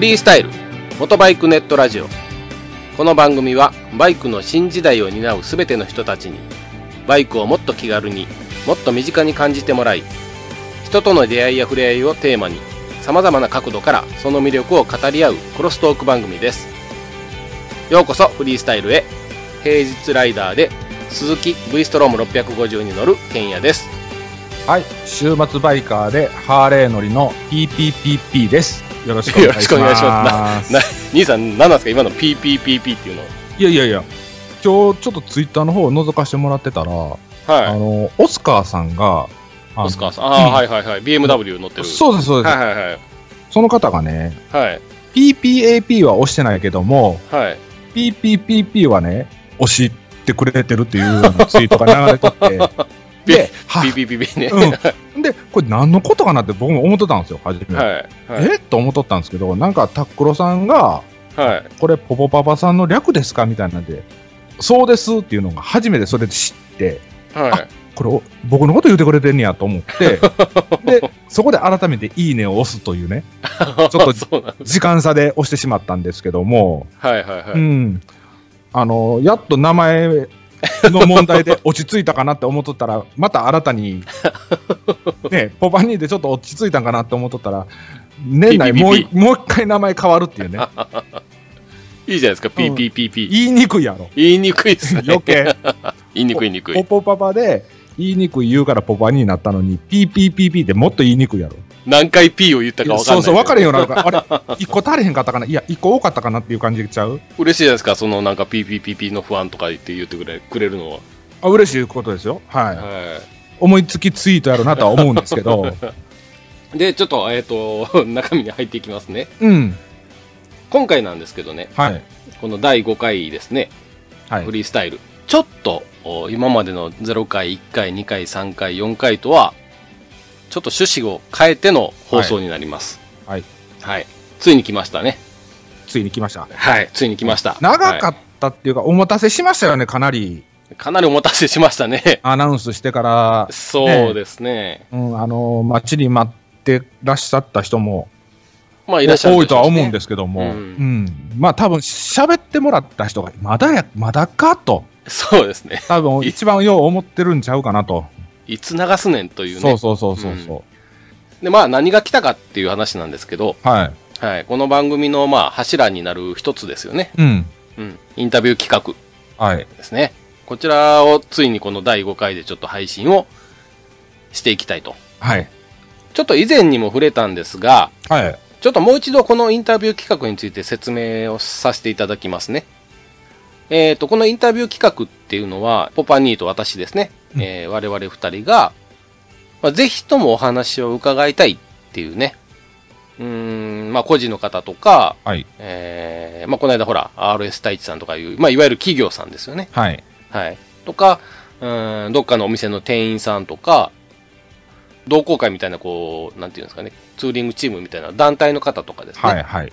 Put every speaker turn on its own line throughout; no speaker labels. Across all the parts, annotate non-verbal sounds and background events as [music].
フリースタイル元バイクネットラジオ。この番組はバイクの新時代を担う全ての人たちにバイクをもっと気軽にもっと身近に感じてもらい人との出会いや触れ合いをテーマにさまざまな角度からその魅力を語り合うクロストーク番組です。ようこそフリースタイルへ。平日ライダーで鈴木 V ストローム650に乗るケンヤです。
はい、週末バイカーでハーレー乗りの PPPP です。よろしくお願いします。
よろしくお願いします。な兄さん何なんですか？今の PPPP っていうの
いやいやいや、今日ちょっとツイッターの方を覗かしてもらってたら、あ
はい。
の、オスカーさんが、
オスカーさん。ああ、
うん。
はいはいはい。BMW 乗ってる。
そうです、そうです、
はいはいはい。
その方がね、
はい。
PPAP は押してないけども、
はい。
PPPP はね、押してくれてるっていうツイートが流れとって、[laughs] で、は
PPPP ね。
うん。[laughs] で、これ何のことかなって僕も思ってたんですよ、初め。
はい。はい。
え？っと思っとったんですけど、なんかタックロさんが、
はい。
これポポパパさんの略ですかみたいなんで、そうですっていうのが初めてそれで知って、
はい。
これお僕のこと言ってくれてんねやと思って、[laughs] で、そこで改めていいねを押すというね、[laughs]
ち
ょっと時間差で押してしまったんですけども、
はいはいはい。
うん。あの、やっと名前 [laughs] の問題で落ち着いたかなって思っとったら、また新たに、[laughs] ね、ポパニーでちょっと落ち着いたんかなって思っとったら、年内もう一回名前変わるっていうね、[laughs]
いいじゃないですか、
うん
PPPP。
言いにくいやろ。
言いにくいですね。
余計。
言いにくいにくい。
ポポパパで言いにくい言うからポパになったのに、PPPP ってもっと言いにくいやろ。
何回 P を言ったか分かんない。
そうそう、分かれへんようになるから、あれ、一個足れへんかったかな、いや、一個多かったかなっていう感じちゃう？
嬉しいじゃないですか、そのなんか PPPP の不安とか言って言ってくれくれるのは。
あ嬉しいことですよ。はい。
は
思いつきツイートやろうなとは思うんですけど、
い。[laughs] で、ちょっと、えっと、[laughs] 中身に入っていきますね。
うん。
今回なんですけどね、
はい。
この第5回ですね、
はい
フ。リースタイル。ちょっと、お今までの0回、1回、2回、3回、4回とは、ちょっと趣旨を変えての放送になります。
はい。
はい。ついに来ましたね。
ついに来ました。
はい。ついに来ました。は
長かったっていうか、お待たせしましたよね、かなり。
いかなりお待たせしましたね。
アナウンスしてから、
そうですね。
うん、あの、待ちに待ってらっしゃった人も
まあ、いらっしゃる
多いとは思うん
で
ですけども、
う
うんん。まあ多分喋ってもらった人が、まだや、まだかと。
そうですね。
多分一番よう思ってるんちゃうかなと。
いつ流すねんというね。
そうそうそうそうそ
で、まあ、何が来たかっていう話なんですけど、
う。はい。
はい。この番組の、まあ、柱になる一つですよね。
うん。
うん。インタビュー企画。
はい。
ですね。こちらをついにこの第5回でちょっと配信をしていきたいと。
はい。
ちょっと以前にも触れたんですが、
はい。
ちょっともう一度このインタビュー企画について説明をさせていただきますね。えっ、と、このインタビュー企画っていうのは、ポパニーと私ですね、
うん
えー我々二人が、まあ、ぜひともお話を伺いたいっていうね、うーん、まあ、個人の方とか、
はい。
えーまあ、この間ほら、RS 太一さんとかいう、まあ、いわゆる企業さんですよね。
はい。
はい。とか、うーん、どっかのお店の店員さんとか、同好会みたいな、こう、なんていうんですかね、ツーリングチームみたいな団体の方とかですね。
はい。はい。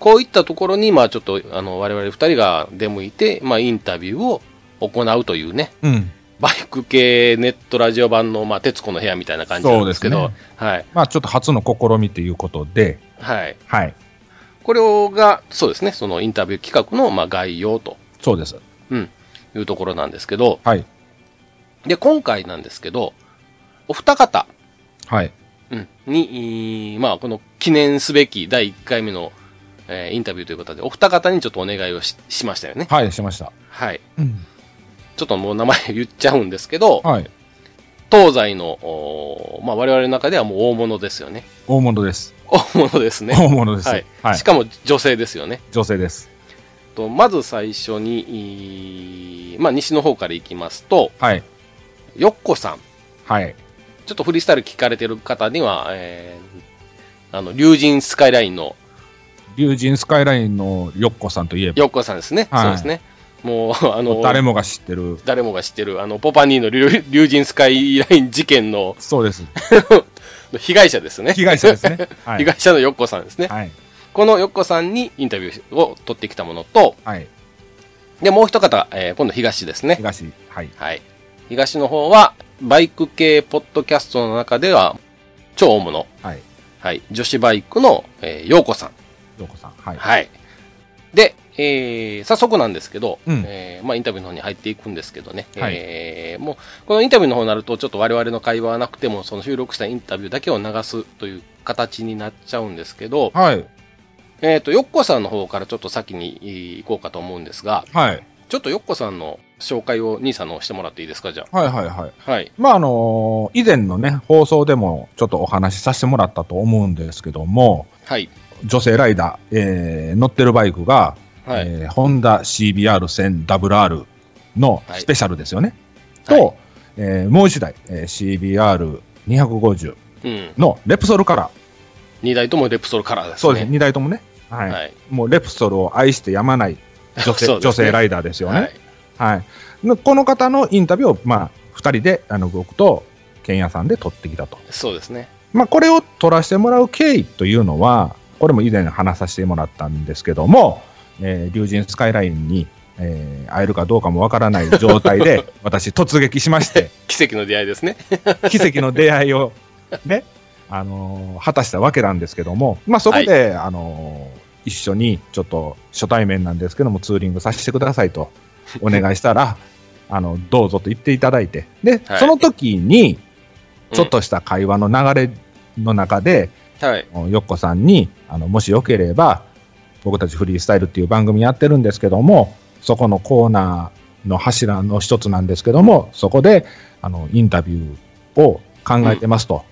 こういったところに、まあちょっと、あの、我々二人が出向いて、まあインタビューを行うというね、
うん。
バイク系ネットラジオ版の、まあ、徹子の部屋みたいな感じなんですけど、
そうで
はい。
まあちょっと初の試みということで、
はい。
はい。
これが、そうですね、そのインタビュー企画の、まあ概要と
そうです。
いうところなんですけど、
はい。
で、今回なんですけど、お二方、
はい。
うん、に、まあ、この記念すべき第1回目の、えーインタビューということで、お二方にちょっとお願いをししましたよね。
はい、しました。
はい。
うん。
ちょっともう名前言っちゃうんですけど、
はい。
東西の、まあ、我々の中ではもう大物ですよね。
大物です。
大物ですね。
大物です。
はい。
はい
し。かも女性ですよね。
女性です。
とまず最初に、まあ、西の方から行きますと、
はい。
よっこさん。
はい。
ちょっとフリースタイル聞かれてる方には、えー、あの、竜神スカイラインの
竜神スカイラインのよっこさんといえば、
よっこさんですね。
はい
そうですね。もう、[laughs] あの、
誰もが知ってる。
誰もが知ってる、あの、ポパニーの竜竜神スカイライン事件の
そうです。[laughs]
被害者ですね。
被害者ですね。[laughs] は
被
い。
害者のよっこさんですね。
はい。
このよっこさんにインタビューを取ってきたものと、
はい。
で、もう一方、えー今度東ですね。
東。はい。
はい。東の方は、バイク系ポッドキャストの中では、超大物。
はい。
はい。女子バイクの、えー、ようこさん。
ようこさん。はい。
はい。で、えー、早速なんですけど、
うん
えーまあ、インタビューの方に入っていくんですけどね、
はい
えーもう、このインタビューの方になると、ちょっと我々の会話はなくても、その収録したインタビューだけを流すという形になっちゃうんですけど、
はい。
えっ、と、よっこさんの方からちょっと先に行こうかと思うんですが、
はい。
ちょっとよっこさんの紹介を兄さんのしてもらっていいですか、じゃ
はいはいはい。
あ。はい。
まあ、あの以前のね、放送でもちょっとお話しさせてもらったと思うんですけども、
はい。
女性ライダー、えー乗ってるバイクが、
はい。
えーホンダ CBR1000WR のスペシャルですよね。と、
はい
えーもう一台、えー CBR250
うん。
のレプソルカラー。
二台ともレプソルカラーですね。
そうですね、2台ともね。はい。
はい。
もうレプソルを愛してやまない女性, [laughs]
ね
女性ライダーですよね。
はい。
この方のインタビューを、まあ、2人で、あの、僕と、ケンヤさんで撮ってきたと。
そうですね。
まあ、これを撮らせてもらう経緯というのは、これも以前話させてもらったんですけども、えー、竜神スカイラインに、えー会えるかどうかもわからない状態で、[laughs] 私突撃しまして、[laughs]
奇跡の出会いですね。[laughs]
奇跡の出会いを、ね、あのー果たしたわけなんですけども、まあ、そこで、あのー一緒にちょっと初対面なんですけども、ツーリングさせてくださいとお願いしたら、あの、どうぞと言っていただいて、で、
はい
その時に、
うん
ちょっとした会話の流れの中で、
はい。
よっこさんに、あの、もしよければ、僕たちフリースタイルっていう番組やってるんですけども、そこのコーナーの柱の一つなんですけども、そこで、あの、インタビューを考えてますと。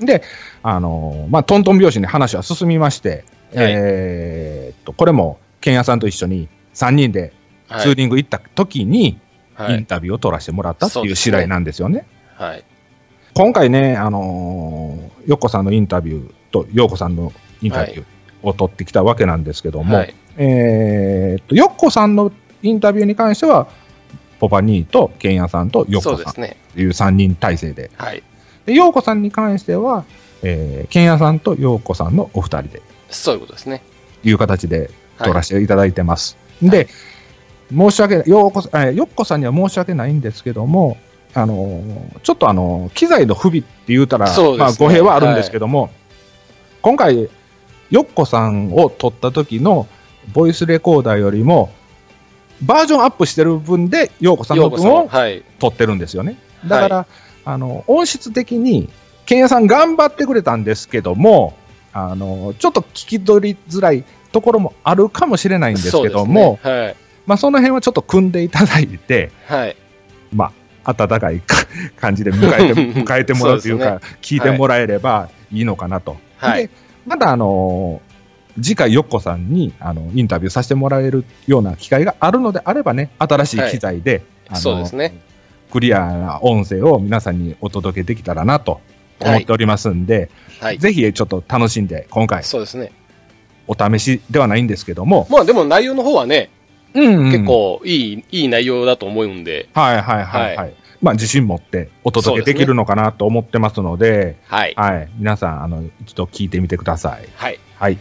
で、あの、まあ、トントン拍子に話は進みまして、
はい
えーっと、これも、ケンヤさんと一緒に3人で
はい。
ツーリング行った時に、
はい。
インタビューを取らせてもらったっていう次第なんですよね。
はい。
今回ね、あのー、よっこさんのインタビューと、ようこさんのインタビューを取ってきたわけなんですけども、
はい。
えーっと、よっこさんのインタビューに関しては、ポパニーとケンヤさんとよっこさん。という3人体制で、
はい。
でようこさんに関しては、えー、ケンヤさんとようこさんのお二人で、
そういうことですね。
いう形で
はい
撮らせていただいてます。で、申し訳ない、ようこ、えーよっこさんには申し訳ないんですけども、あのーちょっとあのー機材の不備って言うたら、
ね
まあ語弊はあるんですけども、今回、よっこさんを撮った時のボイスレコーダーよりも、バージョンアップしてる分で、ようこさん。の分を
はい。
撮ってるんですよね。だから、あの、音質的に、ケンヤさん頑張ってくれたんですけども、あの、ちょっと聞き取りづらいところもあるかもしれないんですけども、
そうですね
まあその辺はちょっと組んでいただいて、
はい。はい。
まあ、温かいか感じで迎えて、[laughs] 迎えてもらうという
そう
か、聞いてもらえればいいのかなと。
はい
で、またあの次回、よっこさんにあのインタビューさせてもらえるような機会があるのであればね、新しい機材で、あの
そうですね。
クリアな音声を皆さんにお届けできたらなと思っておりますんで、
はい。
ぜひちょっと楽しんで、今回、
そうですね。
お試しではないんですけども、
まあでも内容の方はね、
うん
結、構いい、いい内容だと思うんで、
はいはいはいはい。まあ、自信持ってお届けできるのかなと思ってますので、
はい。
はい。皆さん、あの、一度聞いてみてください。
はい。
はい。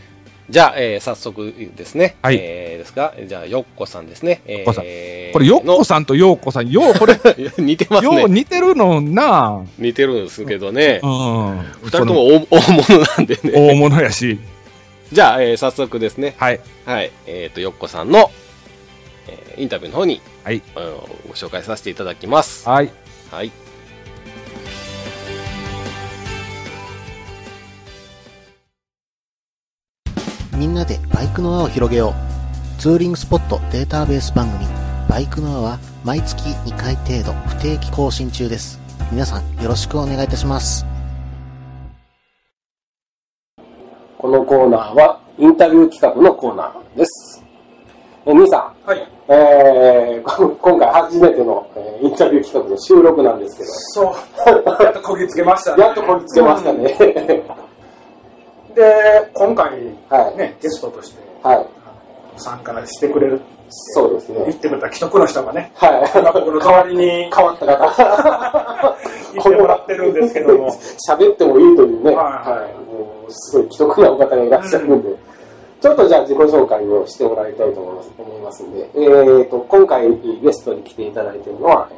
じゃあ、えー早速ですね。
はい
えーですが、じゃあ、よっこさんですね。え
こさん
ー
これ、よっこさんとようこさん、よう、これ、
の [laughs] 似てます
よう
ね。
似てるのな
似てるんですけどね。
うん。
二人とも大大物なんでね。
大物やし、[laughs]
じゃあ、えー早速ですね。
はい。
はい。えっ、と、よっこさんの、えーインタビューの方に、
はい
あのご紹介させていただきます。
はい。
はい。
みんなでバイクの輪を広げよう。ツーリングスポットデータベース番組、バイクの輪は毎月2回程度不定期更新中です。皆さんよろしくお願いいたします。
このコーナーは、インタビュー企画のコーナーです。え、兄さん。
はい。
えー、こ今回初めての、えーインタビュー企画の収録なんですけど、
そう。やっとこぎつけましたね。
やっとこぎつけましたね。
で、今回、
はい
ね、ゲストとして
はい。
参加してくれる。
そうですね。
言ってくれた既得の人がね、
はい。
今僕の代わりに
変わった方。[laughs]
言ってもらってるんですけども、
喋ってもいいというね、
はい
はい。もう、すごい既得なお方がいらっしゃるんで、ちょっとじゃあ自己紹介をしてもらいたいと思います思いますんで、えーと、今回ゲストに来ていただいているのは、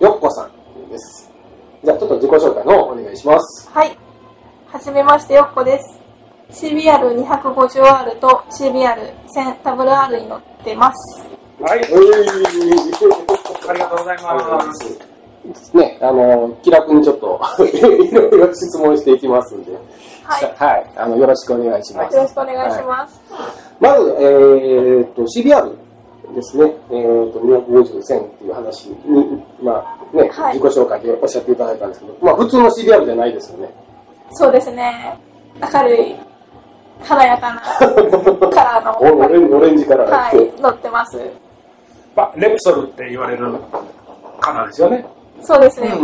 えー、よっこさんです。じゃあちょっと自己紹介の方お願いします。
はい。はじめまして、よっこです。CBR250R と CBR1000WR に乗ってます。
はい。
う
ありがとうございます。
ね、あの、気楽にちょっと、[laughs] いろいろ質問していきますんで、
はい。
はい、あの、よろしくお願いします。
よろしくお願いします。
まず、えー、っと、CBR ですね、えー、っと、250線っていう話に、まあね、
はい
自己紹介でおっしゃっていただいたんですけど、まあ普通の CBR じゃないですよね。
そうですね。明るい、華やかなカラーの、[laughs]
オレンオレンジカラー
はい、乗ってます。
まあ、レプソルって言われるカラーですよね。
そうですね。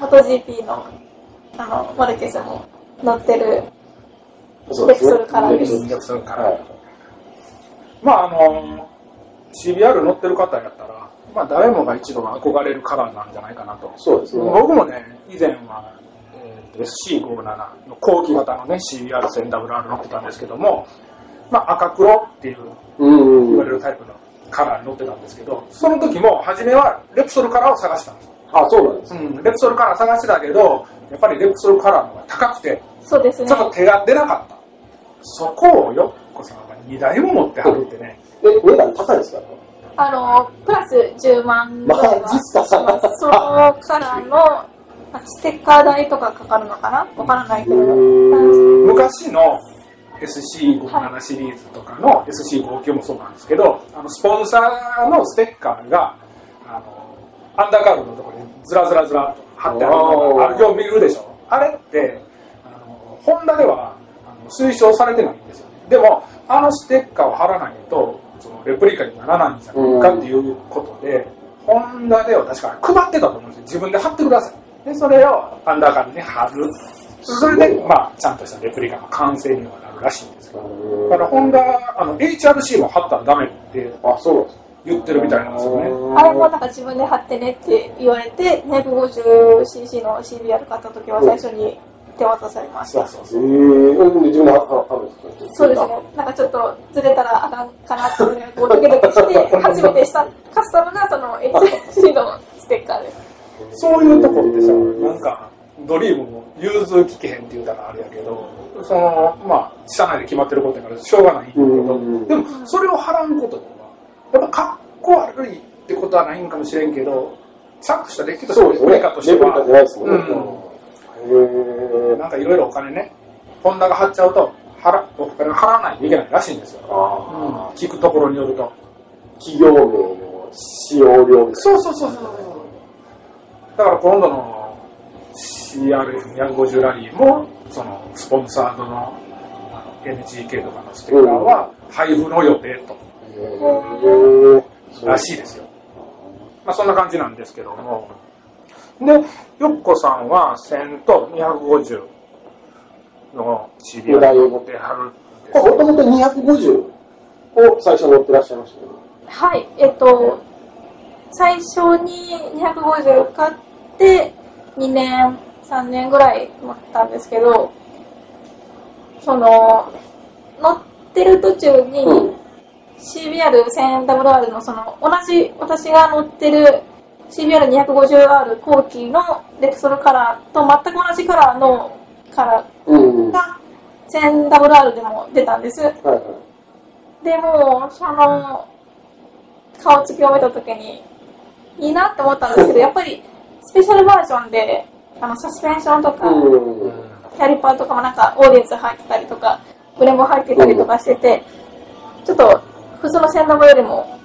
MotoGP の、あの、マルケスも乗ってる、
そうですね
レプソルカラーです
レプソル
レプソルカラー
はい。
まあ、あの、CBR 乗ってる方やったら、まあ、誰もが一度は憧れるカラーなんじゃないかなと。
そうですね。
僕もね、以前は、えーと SC57 の後期型のね、CBR1000WR 乗ってたんですけども、まあ、赤黒っていう
うん
言われるタイプのカラーに乗ってたんですけど、その時も初めはレプソルカラーを探したんです。
あ、そうなんです。
うん、レプソルカラー探してたけど、やっぱりレプソルカラーの方が高くて、
そうですね
ちょ。っと手が出なかった。そこをよっこさんが2台も持ってはるってね、
え、値段高いですか？
あの、プラス10万ぐらいは
マジっすか
しますそのカラーの、なんかステッカー代とかかかるのかな？わからないけど。
昔の SC57 シリーズとかの SC59 もそうなんですけど、あのスポンサーのステッカーが、あの、アンダーカーブのところにずらずらずらっと貼ってあるのが、よう見るでしょ。あれって、あの、ホンダではあの推奨されてないんですよね。でも、あのステッカーを貼らないと、そのレプリカにならないんじゃないかっていうことで、ホンダでは確か配ってたと思うんですよ。自分で貼ってください。で、それをアンダーカーブに貼る。それで、まあ、ちゃんとしたレプリカの完成にはなるらしいんですけど。だから、ホンダ、あの、HRC も貼ったらダメって
あ、そうなんです。
言ってるみたいなんですよね。
あれもなんか自分で貼ってねって言われて、250cc の CBR 買った時は最初に手渡されました。
そうそう
えー、自分で貼るんですか
そうですね。なんかちょっとずれたらあかんかなってこうドキドキして、初めてした [laughs] カスタムがその HC のステッカーです。
そういうとこってさ、なんか、ドリームも融通聞けへんって言うたらあれやけど、その、まあ、社内で決まってることやからしょうがないんだけど、
うん
でも、それを払うことには、やっぱかっこ悪いってことはないんかもしれんけど、ちゃんとしたレッキとしてレプリカとしては、
ね。へー
なんかいろいろお金ね、ホンダが払っちゃうと、払お金を払わないといけないらしいんですよ。
あ
聞くところによると。
ー企業名の使用量です。
そうそうそうそう。だから今度の CRF250 ラリーも、そのスポンサードの NGK とかのステッカーは配布の予定と、らしいですよ。まあそんな感じなんですけども。で、よっこさんは1000と250の CBR を持ってはるんです
これもともと250を最初乗ってらっしゃいましたけど。
はい、えっと、最初に250買って、2年、3年ぐらい乗ったんですけど、その、乗ってる途中に、
うん
CBR1000WR のその、同じ、私が乗ってる CBR250R 後期のレクソルカラーと全く同じカラーのカラ
うん。
ーが 1000WR でも出たんです。
はいはい。
でも、その、顔つきを見たときに、いいなって思ったんですけど、やっぱり、スペシャルバージョンで、あの、サスペンションとか、
うん。
キャリパーとかもなんか、オーディエンス入ってたりとか、ブレも入ってたりとかしてて、ちょっと、普通の線路よりも、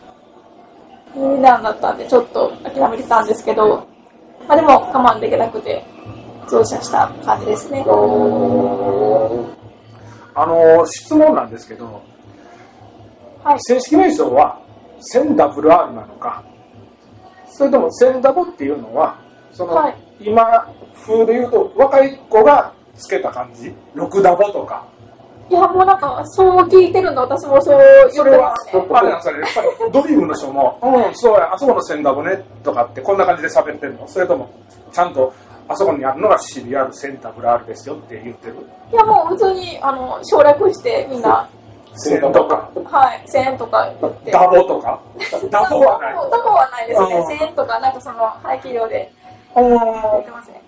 い段だったんで、ちょっと諦めてたんですけど、まあでも我慢できなくて、増車した感じですね。
あの、質問なんですけど、
はい。
正式名称は 1000WR なのか、それとも 1000W っていうのは、その、
はい
今風で言うと若い子がつけた感じ ?6W とか。
いや、もうなんか、そう聞いてるんで、私もそう言って
それは
ますね。、
あれなんですかね、やっぱりドリームの人も、うん、そうや、あそこの 1000W ねとかってこんな感じで喋ってるのそれとも、ちゃんとあそこにあるのが CBR1000WR ですよって言ってる
いや、もう普通に、あの、省略して、みんな、
1000とか、
はい、1000円とか言って。
ダボとか、ダボはない。
ダボはないですね。
うん
1000円とか、なんかその、排気量で
うん
言ってますね。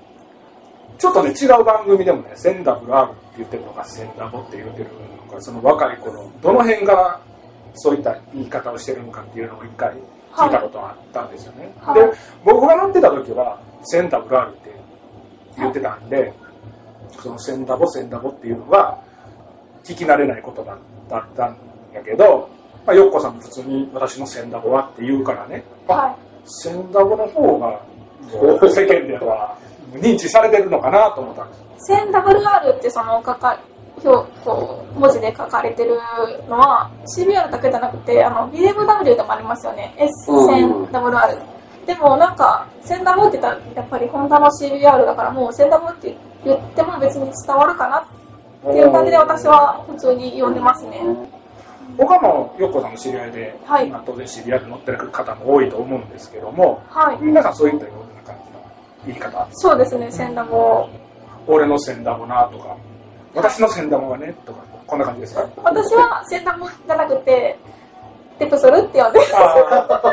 ちょっとね違う番組でもね「センダブル R」って言ってるのか「センダボ」って言ってるのかその若い頃どの辺がそういった言い方をしてるのかっていうのを一回聞いたことがあったんですよね、
はい。
で僕が乗ってた時は「センダブル R」って言ってたんで、その「センダボセンダボ」っていうのが聞き慣れない言葉だったんやけど、まあ、よっこさんも普通に「私のセンダボは」って言うからね、あ
は
センダボの方が世間では認知されてるのかなと思ったんです
い。1000WR ってその書か表こう文字で書かれてるのは CBR だけじゃなくてあの BMW でもありますよね。S1000WR、でもなんか 1000W って言ったらやっぱりホンダの CBR だからもう 1000W って言っても別に伝わるかなっていう感じで私は普通に読んでますね。
他もよっこさんの知り合いで、
はい。
まあ、当然 CBR に乗ってる方も多いと思うんですけども
はい。
皆さんそういったような感じの言い方？
そうですね 1000W
俺のセンダボなとか。私のセンダボがねとかこんな感じです。か
私は 1000W じゃなくてテプソルって呼んで
あ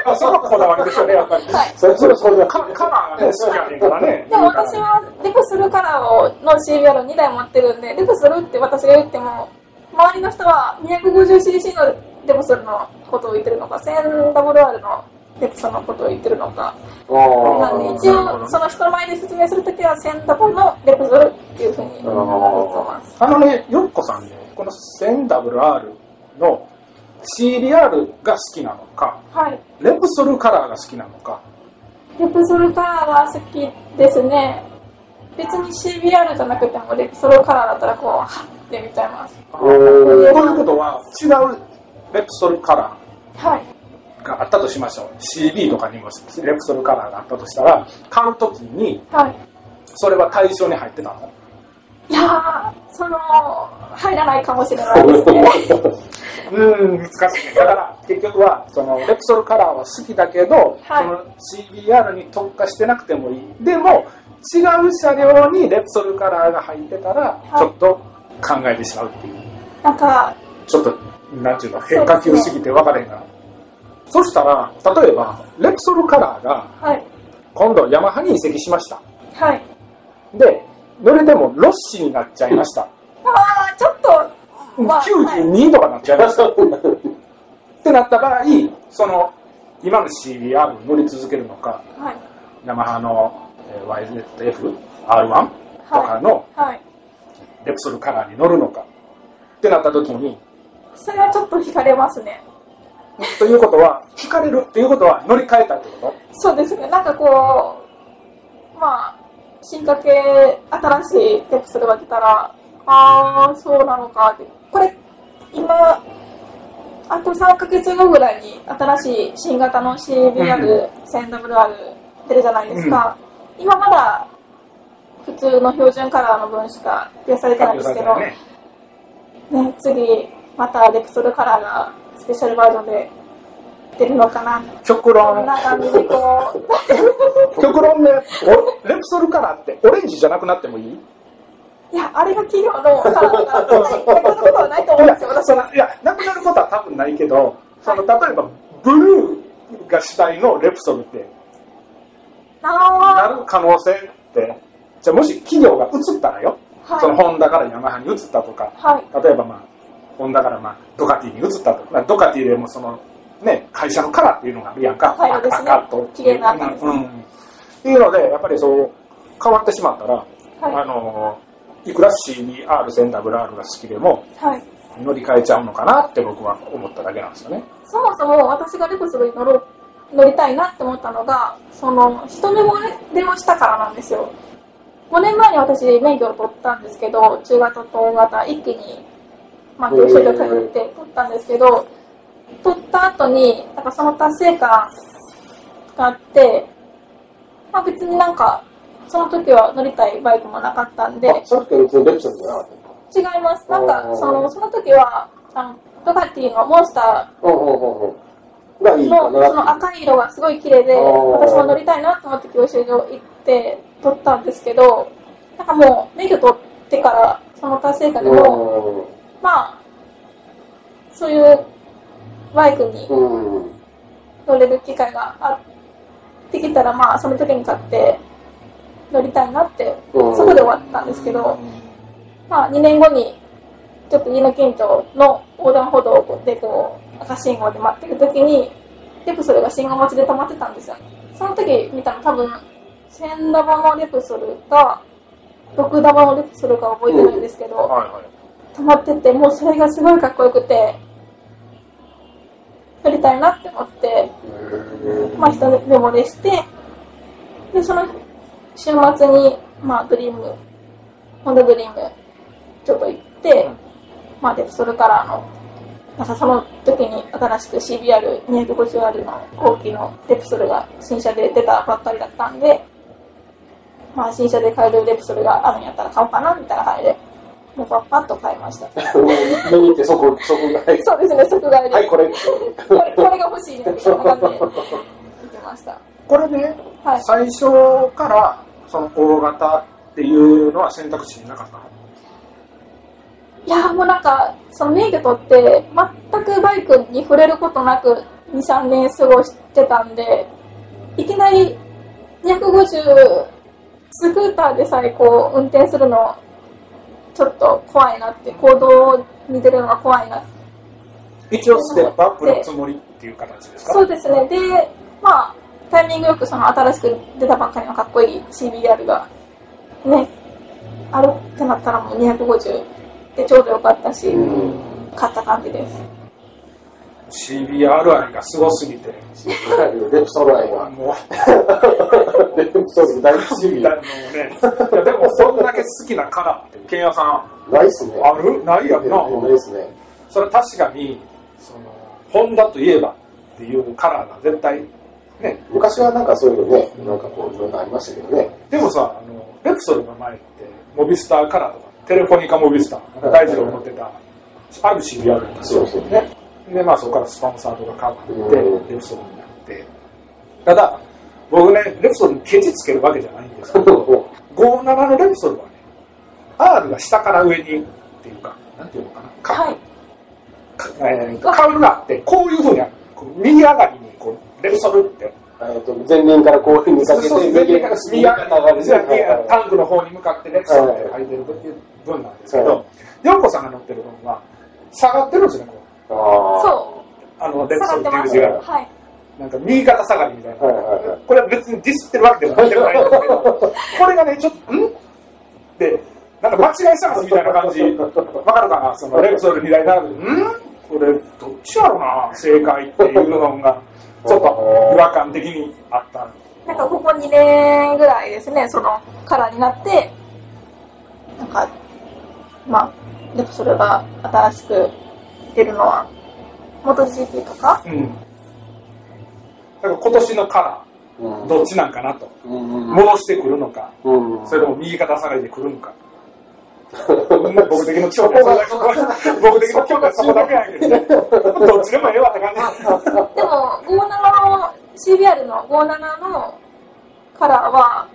あそこはこだわりですよねやっぱり、
はい。
それそれそれカカラーがね好きやねんからね。
でも私はレプスルカラーをの CBR を2台持ってるんで、レプスルって私が言っても、周りの人は 250cc のレプスルのことを言ってるのか、1000WR のレプスルのことを言ってるのか。なんで一応、その人の前で説明するときは 1000W のレプスルっていうふうに言ってます。
あのねよっこさんねこの 1000WR の CBR が好きなのか
はい。
レプソルカラーが好きなのか
レプソルカラーが好きですね。別に CBR じゃなくてもレプソルカラーだったらこう、はって見ちゃいます。
ということは違うレプソルカラ
はい。
ーがあったとしましょう。CB とかにもレプソルカラーがあったとしたら買う時に
はい。
それは対象に入ってたの？
いやー、その、入らないかもしれないですね。[laughs]
うん難しいね。だから結局はそのレプソルカラーは好きだけど、
はい。
その CBR に特化してなくてもいい。でも違う車両にレプソルカラーが入ってたら
い。
ちょっと考えてしまうっていう。
なんか、
ちょっとなんていうの変化球すぎて分かれへんがそしたら例えばレプソルカラーが
はい。
今度ヤマハに移籍しました
はい。
で乗れてもロッシになっちゃいました
あー、ちょっと、まあ、はい
92とかなっちゃいました、ってなった場合その今の CBR に乗り続けるのか
はい。
ヤマハのえー YZF-R1 とかの
はい。
レプソルカラーに乗るのかってなった時に
それはちょっと惹かれますね。
ということは引かれるっていうことは乗り換えたってこ
そうですね。なんかこう、まあ、進化系、新しいテプスルが出たら、あー、そうなのかって。これ、今、あと3ヶ月後ぐらいに新しい新型の CBR、1000WR 出るじゃないですか。今まだ普通の標準カラーの分しか発表されてないんですけど、
ね
ね、次またレプソルカラーがスペシャルバージョンで出るのかなこん
極論。
な感じでこう。
極論ね。おレプソルカラーってオレンジじゃなくなってもいい？
いやあれが企業のカラーが絶対なくなることはないと思うんですよ
いやなくなることは多分ないけどその例えばブルーが主体のレプソルってな
あ
る可能性ってじゃあもし企業が移ったらよ、
ーはい。
そのホンダからヤマハに移ったとか。
はい。
例えばまあホンダからまあドカティに移ったと。か、まあドカティでもそのね会社のカラーっていうのがあるやんか、
はいですね。
赤と。
綺麗な赤です
うん、っていうのでやっぱりそう変わってしまったら、
はい。
あのいくら CBR1000WR が好きでも
はい。
乗り換えちゃうのかなって僕は思っただけなんですよね。
そもそも私がレプソルに乗ろう乗りたいなって思ったのがその一目惚れをしたからなんですよ。5年前に私免許を取ったんですけど中型と大型一気にまあ教習所通って取ったんですけど取った後になんかその達成感があってまあ別になんかその時は乗りたいバイクもなかったんで。
あ、その時は別にレプソルじゃなかった。
違います。なんかそのその時はあのドカティのモンスターの。その赤い色がすごい綺麗で私も乗りたいなと思って教習所行って撮ったんですけどなんかもう免許取ってからその達成感でもまあそういうバイクに
うん。うん。
乗れる機会があってきたらまあその時に買って乗りたいなって、
うん
そこで終わったんですけど、まあ2年後に、ちょっと家の近所の横断歩道でこう、赤信号で待ってる時に、レプソルが信号待ちで止まってたんですよ。その時見たの多分、1000ダバのレプソルか、6ダバのレプソルか覚えてないんですけど、
はいはい。
止まってて、もうそれがすごいかっこよくて、撮りたいなって思って、まあ一目惚れして、で、その週末に、まあドリーム、ホンダドリーム、ちょっと行って、まあレプソルカラーの、なんかその時に新しく CBR250R の後期のレプソルが新車で出たばっかりだったんで、まあ新車で買えるレプソルがあるんやったら買おうかなみたいな感じで、もうパッパッと買いました。
見にてそこ、そこが、はい、
そうですね、即買いで。
はい、これ。
これこれが欲しいみたいな感じで行きました。
これね、
はい。
最初からその大型っていうのは選択肢になかったの？
いやーもうなんか、その免許取って、全くバイクに触れることなく2、3年過ごしてたんで、いきなり250スクーターでさえこう運転するの、ちょっと怖いなって、行動に出るのが怖いなって
一応ステップアップのつもりっていう形ですか？
そうですね。で、まあ、タイミングよくその新しく出たばっかりのかっこいい CBR が、ね、あるってなったらもう250でちょうどよかったし、買った感じです。
CBR 愛がすごすぎて
レプソル愛が。
も
レプソル大好き。
もうねいやでもそんだけ好きなカラーってケンヤさん
ないっすね。
ある？ないやんな
ないっすね。
それは確かにそのホンダといえばっていうカラーが絶対ね
昔はなんかそういうのね、なんかこう、いろんなありましたけどね。
でもさあのレプソルの前ってモビスターカラーとかテレフォニカモビスター大二郎乗ってたある CBR だったんですよ
そうそう
ねでまあそこからスポンサーとか変わって
うん。
レプソルになって。ただ僕ねレプソルにケチつけるわけじゃないんですけど57のレプソルはね R が下から上にっていうかなんていうのかな？か。
はい。
かえーカウルがあってこういうふうに右上がりにこうレプソルって。
えっと、前輪からこういうふうにかけて、
そうそう
右から右上がる
じゃあタンクの方に向かってレプソルって書いてる分なんですけ
は
ど、ヨンコさんが乗ってる分は下がってるんですよね、こ
あ
そ
う。あのレ
う。
プソ
って
いう字が。
はい。
なんか右肩下がりみたいな。
はい。はいはい
これは別にディスってるわけでもないんですけど、[laughs] これがね、ちょっと、ん？って、なんか間違い探しみたいな感じ、わかるかな？そのレプソル2台並べて、ん？これどっちやろな？正解っていうのが、ちょっと違和感的にあった。
なんかここ2年ぐらいですね、そのカラーになって、なんか、まあ、レプソルが新しく出るのは、モト GP とか、
うん。だから今年のカラ
うん
ー、どっちなんかなと。
うん
戻してくるのか、
うん
それとも右肩下がりで来るのか。僕的の興味はそこだけ僕的の興味はそこだけやけどね。どっちでもええわって感じ。
でも、57の、CBR の57のカラーは、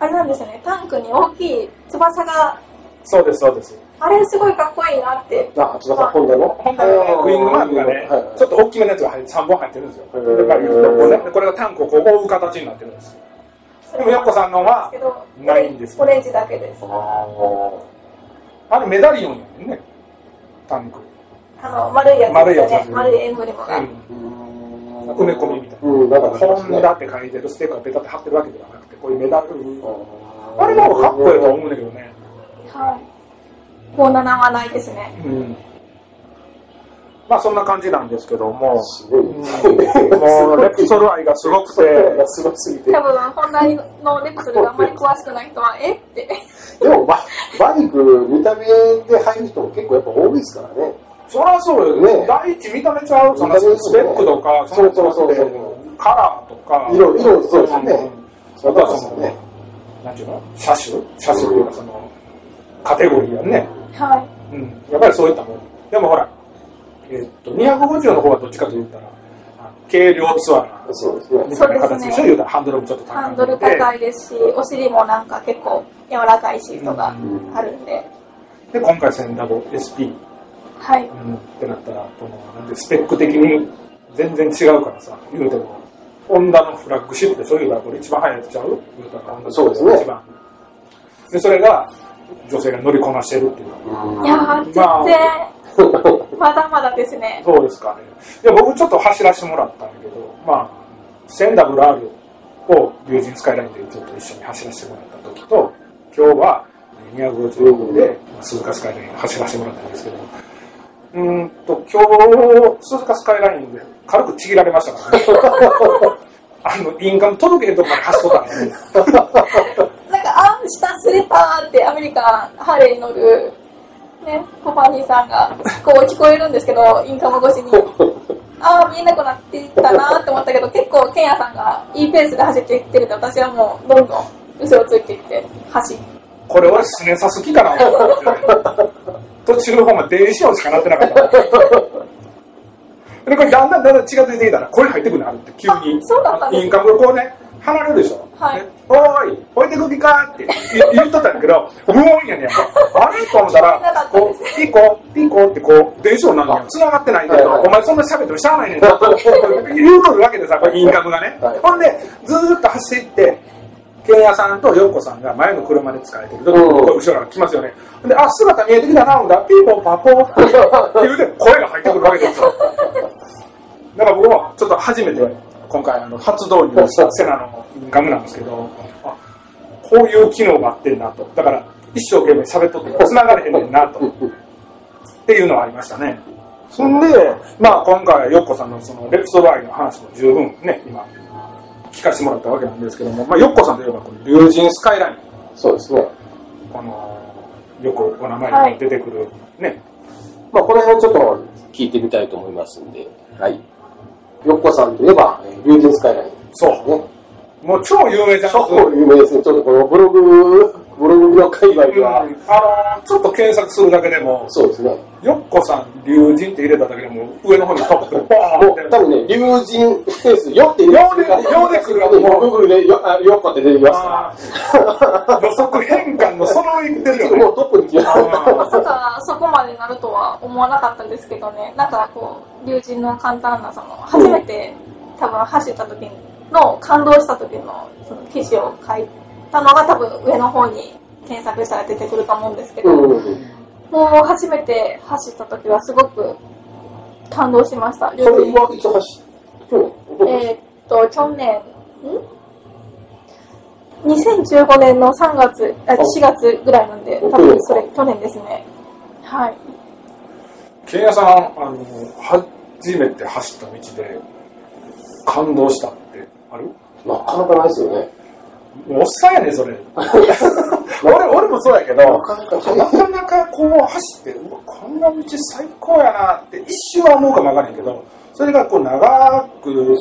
あれなんですよね、タンクに大きい翼が、
そうです、そうです。
あれすごいかっこいいなって。
あ、津田さん、ホンダの
本当にね、ウイングマークがね
はい、
ちょっと大きめのやつが入って3本入ってるんですよ。こうねこれがタンクをこう覆う形になってるんです。でも、やっこさんのはないんです
オレンジだけです。
あ
あれメダリオンやねタンク。
あの、丸いやつ
丸いやつ。
丸いエンブレムが。
うん。
ー
埋め込みみたいな。
うん、なんか
ホンダって書いてるステッカーをペタって貼ってるわけではなくて、こういうメダル。あれの方がかっこいいと思うんだけどね。
はい。57はないですね。
うん。まあそんな感じなんですけども、
すごい。
もうレプソル愛がすごくて、
すごすぎて
多。分、ホンダのレプソルがあんまり詳しくない人は、え？って。
でも、ババイク、見た目で入る人も結構やっぱ多いですからね。
そりゃそうよ
ね
第一見た目ちゃう、そのスペックとか、
そうそうそうそう
カラーとか、
色色そうですよね
うんあとはその、
ね。
なんていうの？車種？車種っていうかその、カテゴリーやんね。
はい。
うん。やっぱりそういったもん。でもほら、えっと、250の方はどっちかと言ったら、あの軽量ツアーな
そうですね。
みたいな形でしょ、言うたらハンドルもちょっと高い
ハンドル高いですし、お尻もなんか結構柔らかいシートがあるんで。
で、今回センダボ SP、
はい。
うん、ってなったら、この、なんてスペック的に全然違うからさ、言うても、ホンダのフラッグシップでそういうのがこれ一番速いやつちゃう？言うたらホンダ
そうですね
一番でそれが女性が乗りこなしてるっていう。
うん。
いやー、全
まあ。
然、まだまだですね。[laughs]
そうですかね。いや僕ちょっと走らせてもらったんやけどまあ 1000WR を竜神スカイラインでちょっと一緒に走らせてもらった時と今日は256で、まあ鈴鹿スカイラインを走らせてもらったんですけどうーんと今日鈴鹿スカイラインで軽くちぎられましたからね。[laughs] あのインカム届けへんとこまで走っとった
んか、あー、下すれたーってアメリカンハーレーに乗る、ね、コパニーさんが、こう聞こえるんですけど、インカム越しに。ああ、見えなくなっていったなーって思ったけど、結構、ケンヤさんがいいペースで走っていってるんで、私はもう、どんどん後ろついていって、走って。
これ俺すねさす気かな途中の方まで電子音しかなってなかったでこれだんだんだんだん違って出てきたら声入ってくるのあるって急に
あそうだった
インカムがこうね離れるでしょ、
はい。
でおーい置いてく気かって。言言っとったんだけど無音やねん。あれと思ったらこうピコピコってこう電子音なんだよ繋がってないけど、お前そんな喋ってもしゃあないねん。言うとるわけでさこれインカムがね、
はい。
ほんでずーっと走ってケンヤさんとヨッコさんが前の車で疲れてる時に、
うん。
こう後ろから来ますよね。で、あ、姿見えてきたな、ほんだ、ピーポンパポーって言うて声が入ってくるわけですよ。だから僕もちょっと初めて今回あの初導入したセナのインカムなんですけど、あ、こういう機能があってんなと。だから一生懸命喋っとって繋がれへんねんなと。っていうのはありましたね。そんで、まあ今回ヨッコさんのそのレプソドアイの話も十分ね、今聞かせてもらったわけなんですけども、まあ、ヨッコさんといえばこの竜神スカイライン、
そうですね。
このよくお名前に出てくる、ね、
まあ、この辺をちょっと聞いてみたいと思いますんで、はい。よっこさんといえば、えー竜神スカイライン。
そう、
ね。
もう超有名じゃん。
超有名ですね。ちょっとこのブログ、ブログの界隈では、
うん。あのちょっと検索するだけでも、
そうですね。
よっこさん、竜神って入れただけでも、上の方にトップでボーン
多分ね、竜神スペース、よって入れ
よでよで来る
もう、グーグルでよあよっこって出てきますか
あー。予測変換のその上に来てる
ら、
よね。
もうトップに来ま
さかそこまでなるとは思わなかったんですけどね、なんかこう、竜神の簡単な、その、初めて多分走った時の、感動した時のその記事を書いたのが多分上の方に検索したら出てくると思うんですけど、
うん。
もう初めて走った時はすごく感動しました。
それはいつ走
えーっと、去年、ん ?2015 年の3月、あ4月ぐらいなんで、多分それ、去年ですね。はい。
ケンヤさん、あの、初めて走った道で感動したってある？
なかなかないですよね。
おっさんやねそれ。[laughs] 俺、俺もそうやけど、
なかなか
こう走って、うわ、こんな道最高やなって一瞬は思うかもわからんけど、それがこう長く、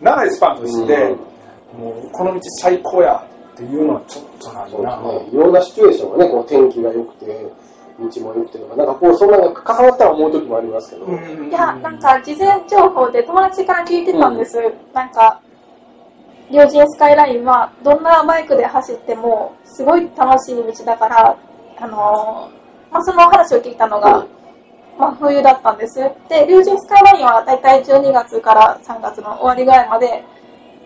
長いスパンとして、
うん
もうこの道最高やっていうのはちょっとなん
そうで
な。
すね。いろんなシチュエーションがね、こう天気が良くて、道も良くてとか、なんかこう、そんなのが重なったら思う時もありますけど、
うん
いや、なんか事前情報で友達から聞いてたんです。なんか、竜神スカイラインはどんなバイクで走ってもすごい楽しい道だから、あのーまあ、その話を聞いたのが、まあ、冬だったんです。で、竜神スカイラインはだいたい12月から3月の終わりぐらいまで、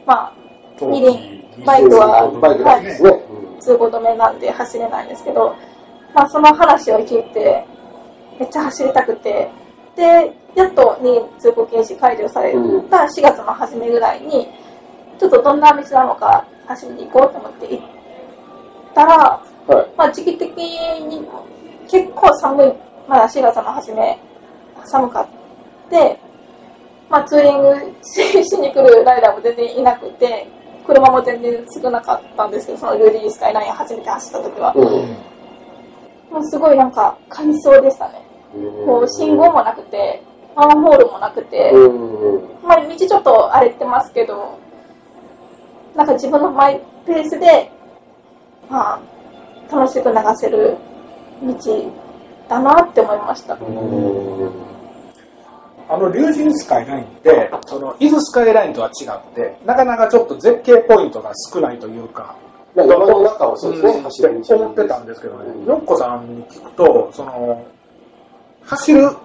まあ、二輪バイクは通行止めなんで走れないんですけど、まあ、その話を聞いてめっちゃ走りたくてでやっとに通行禁止解除された4月の初めぐらいにちょっとどんな道なのか走りに行こうと思って行ったら、
はい。
まあ、時期的に結構寒い。まだ4月の初め寒かって、まあ、ツーリングししに来るライダーも全然いなくて車も全然少なかったんですけどそのルーディースカイライン初めて走った時は。
うん。
もうすごいなんか快走でしたね。こう信号もなくてマンホールもなくて、
うん。
まあ、道ちょっと荒れてますけどなんか自分のマイペースで、まあ、楽しく流せる道だなって思いました。
うん。
あの、竜神スカイラインって、その、伊豆スカイラインとは違って、なかなかちょっと絶景ポイントが少ないというか、
まあ山の中をそうですね、走る道
って思ってたんですけどね、よっこさんに聞くと、その、走る道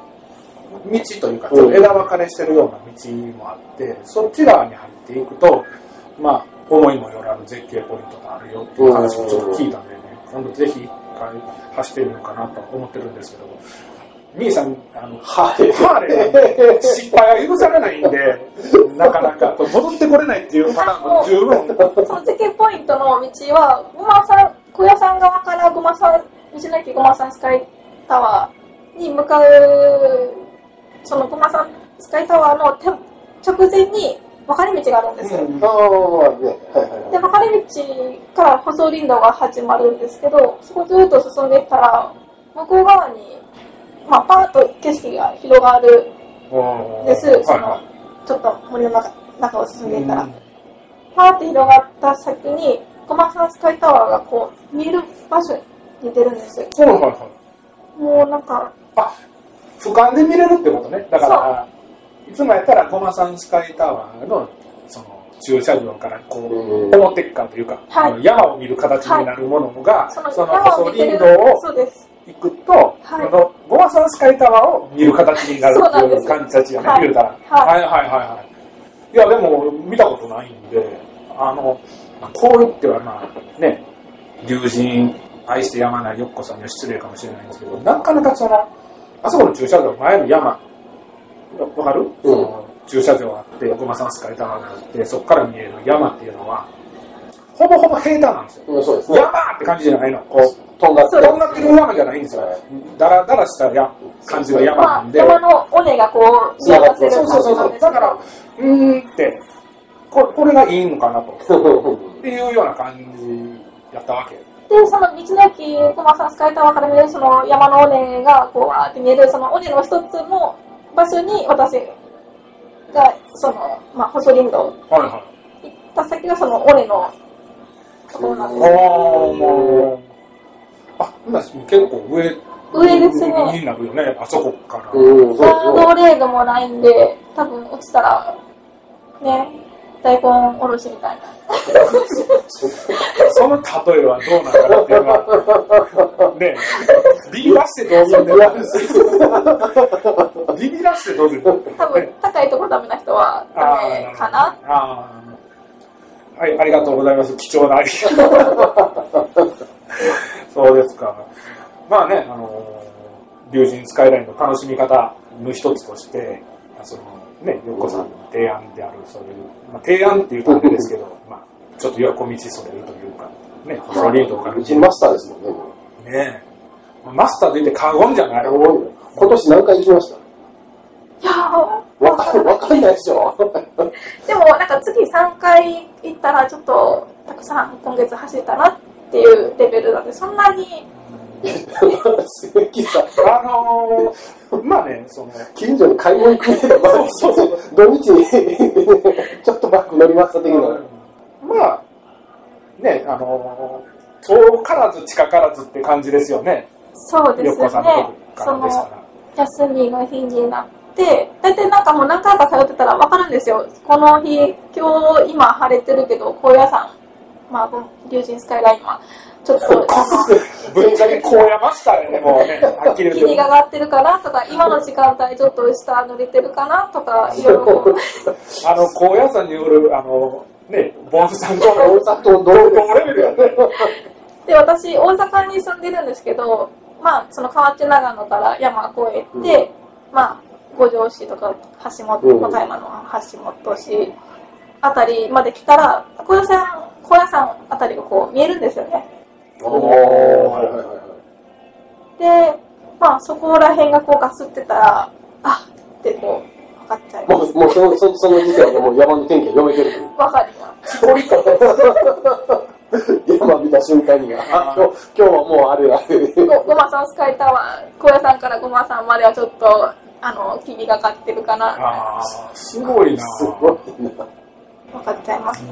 というか、ちょっと枝分かれしてるような道もあって、そっち側に入っていくと、まあ、思いもよらぬ絶景ポイントがあるよっていう話もちょっと聞いたんでね、今度ぜひ一回走ってみようかなと思ってるんですけど、兄さん、あの、ハーレー、ハーレーなんで失敗は許されないんで、[laughs] なかなか、戻ってこれないっていうパターンも十分。
その絶景ポイントの道は、ごまさん、小屋さん側からごまさん、道の駅ごまさんスカイタワーに向かう、そのごまさんスカイタワーの手直前に分かれ道があるんですよ。
ああ、ね、はいはい
で、分かれ道から舗装林道が始まるんですけど、そこずっと進んでいったら、向こう側に、まあ、パーッと景色が広がるんです。そのちょっと森の中中を進んでいったら。
うん
パーって広がった先に、ゴマサンスカイタワーがこう、見える場所に出るんですよ。
い。はいはいはい。
もうなんか、
あ、俯瞰で見れるってことね。だから、いつもやったら、コマサンスカイタワーの、その、駐車場から、こ
う
表側というか、
はい。
あの山を見る形になるものが、
その
その、
山
細
を見てる
林道を
そうです。
行くと、
は
のゴマサンスカイタワーを見る形になるっていう感じたちがね、
はい
見れたら。
は
はい。はい。はい。はい。い。や、でも、見たことないんで、あの、こう言ってはまあ、ね、竜神愛してやまないよっこさんには失礼かもしれないんですけど、なかなかその、あそこの駐車場、前の山、わわかる、
うん
その駐車場があって、ゴマサンスカイタワーがあって、そこから見える山っていうのは、ほぼほぼ平坦なんですよ。
うん、そうですね。
山って感じじゃないの。こう、
とんがって
そうです
とんがってる山じゃないんですよ。だらだらしたや感じの山
まあ
なん、で。
山の尾根がこう、見渡せる
そうそうそうそう。だから、うーんって、これこれがいいのかなと。[laughs] っていうような感じやったわけ。
で、その道の駅、ゴマサンスカイタワーから見えるその山の尾根がこう、わーって見える、その尾根の一つの場所に私が、その、まあ、細林道
はいはい。
行った先がその尾根のところなんですよ。
ああ、今結構上。
上ですね
になるよね、あそこから。
ガードレードもないんで、多分落ちたら、ね、大根おろしみたいな。[laughs]
その例えはどうなのかなっていうのは、ね、ビビらしてどうするんだよ。ビビらしてどうする
多分、高いところダメな人はダメかな。
はい、ありがとうございます。貴重なあり [laughs] そうですか。まあね、あのー、竜神スカイラインの楽しみ方の一つとして、そのね、よっこさんの提案である、そういう、まあ、提案っていうとあれですけど、まあ、ちょっと横道それるというか、ね、細林道から
うちマスターですもんね。もう
ねえ、マスターで言って過言じゃない。
今年何回行きました？
いやー
わかんわかんないでしょ。[laughs]
でもなんか次3回行ったらちょっとたくさん今月走ったなっていうレベルなんでそんなに
関さん、
あのー、まあね、その、
近所に買い物行くみたいな、まあ、そうそう、土日にちょっとバック乗りました的な。
まあ、ね、あのー、遠からず近からずって感じですよね。
そうですね。
とこからですか
休みの日になって大体なんかもう何回か通ってたら分かるんですよ。この日今日今晴れてるけど高野山まあ竜神スカイラインはちょっと
ら。ぶっちゃけこうやましたよね、もうね。はっきり言
が上がってるかなとか今の時間帯ちょっと下濡れてるかなとかいろいろ
あの、高野山による、あの、ね、盆栽と
大阪と同
レベルや [laughs] ね。
で私大阪に住んでるんですけどまあその河内長野から山越えて、まあ五条市とか橋本
うん
和歌山の橋本市あたりまで来たら高野山高野山あたりがこう見えるんですよね
はいはいはいはい。
でまあそこら辺がこうガスってたらあってこう分かっちゃいます
もう、もうその、そその時点でもう山の天気が読めてるという。
分かります [laughs]
山見た瞬間には、あ、今日、今日はもうあれあれ。
ごごまさんスカイタワー高野山からごまさんまではちょっとあの霧がかってるかな
ああ、すごいな。
すごいな。
分かっちゃいます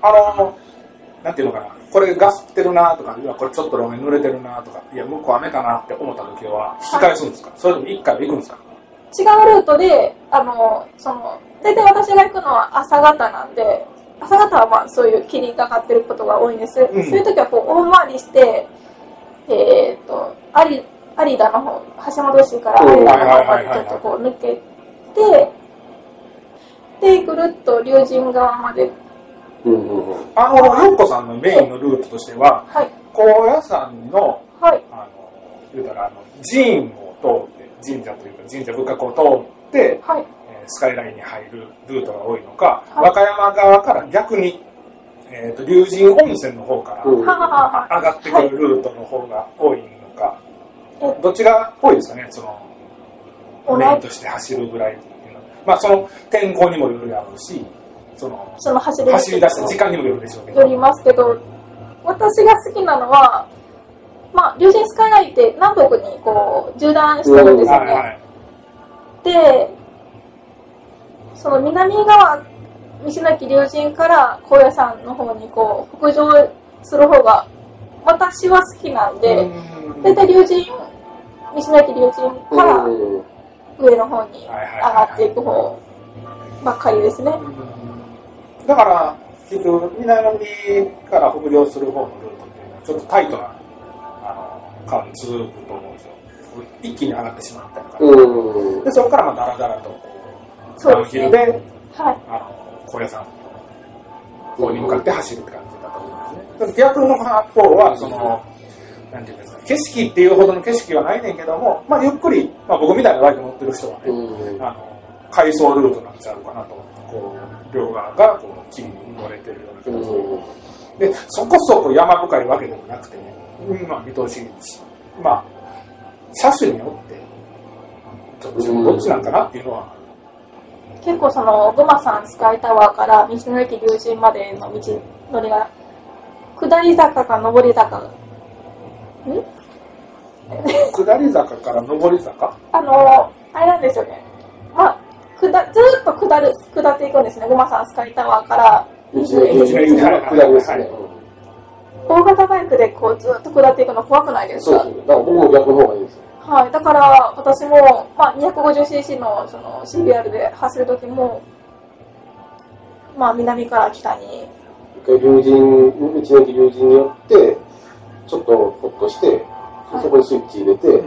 あの、なんていうのかな、これガスってるなとか、いや、これちょっと路面濡れてるなとか、いや、向こう雨かなって思った時は、引き返すんですか、それとも一回は行くんですか？
違うルートで、あの、その、大体私が行くのは朝方なんで、朝方はまあそういう霧がかってることが多いんです。
ん
そういう時はこう大回りして、えっ、と、有有田の方、橋本市から有田の方までちょっとこう抜けて、で、ぐるっと龍神側まで。
あの、よっこさんのメインのルートとしては、
はい、
高野山の、
はい、
あの、言うたら、あの、寺院を通って、神社というか神社仏閣を通って、
はい、
えースカイラインに入るルートが多いのか、
はい。
和歌山側から逆に、えー、と龍神温泉の方から上がってくるルートの方が多いのか、
え。
どっちが多いですかね、そのメインとして走るぐらいっていうのは。まあ、その天候にもよるやろうし、その
その走り
走り出した時間にもよるでしょうけど。
よりますけど、私が好きなのは、まあ、龍神スカイラインって南北にこう縦断してるんですよね。
はいはい。
で、その南側、道なき龍神から高野山の方にこう北上する方が私は好きなんで、大体龍神、道なき龍神から
うん
上の方に上がっていく方ばっかりですね。
だから、結局、南から北上する方のルートっていうのは、ちょっとタイトな、あの、感じ続くと思うんですよ。一気に上がってしまったりとか。
うん。
で、そこからまあ、だらだらと、こう、ダウン
そうですね。
ヒルで、
はい。
あの、高野山の方に向かって走るって感じだと思うんですね。逆の方は、その、なんていうんですか、景色っていうほどの景色はないねんけども、まあ、ゆっくり、まあ、僕みたいなバイク乗ってる人はね、
うん。
あの、回送ルートになっちゃうかなとこう、両側が、こう、木に埋もれてるような形で、で、そこそこ山深いわけでもなくてね、うんまあ、見通しいいし、まあ、車種によって、どっちどっちなんかなっていうのは、
結構その、グマさんスカイタワーから道の駅龍神までの道のりが、下り坂か上り坂、ん？
下り坂から上り坂？
あの、あれなんですよね。まあ、下ずーっと下る、下っていくんですね。グマさんスカイタワーから。大型バイクでこうずーっと下っていくの怖くないですか？
そうそう。だから僕も逆の方がいいですよ。
はい。だから私も、まあ、250cc のその CBR で走るときも、まあ、南から北に、
一回龍神、道の駅龍神によって、ちょっとほっとして、そこにスイッチ入れて、で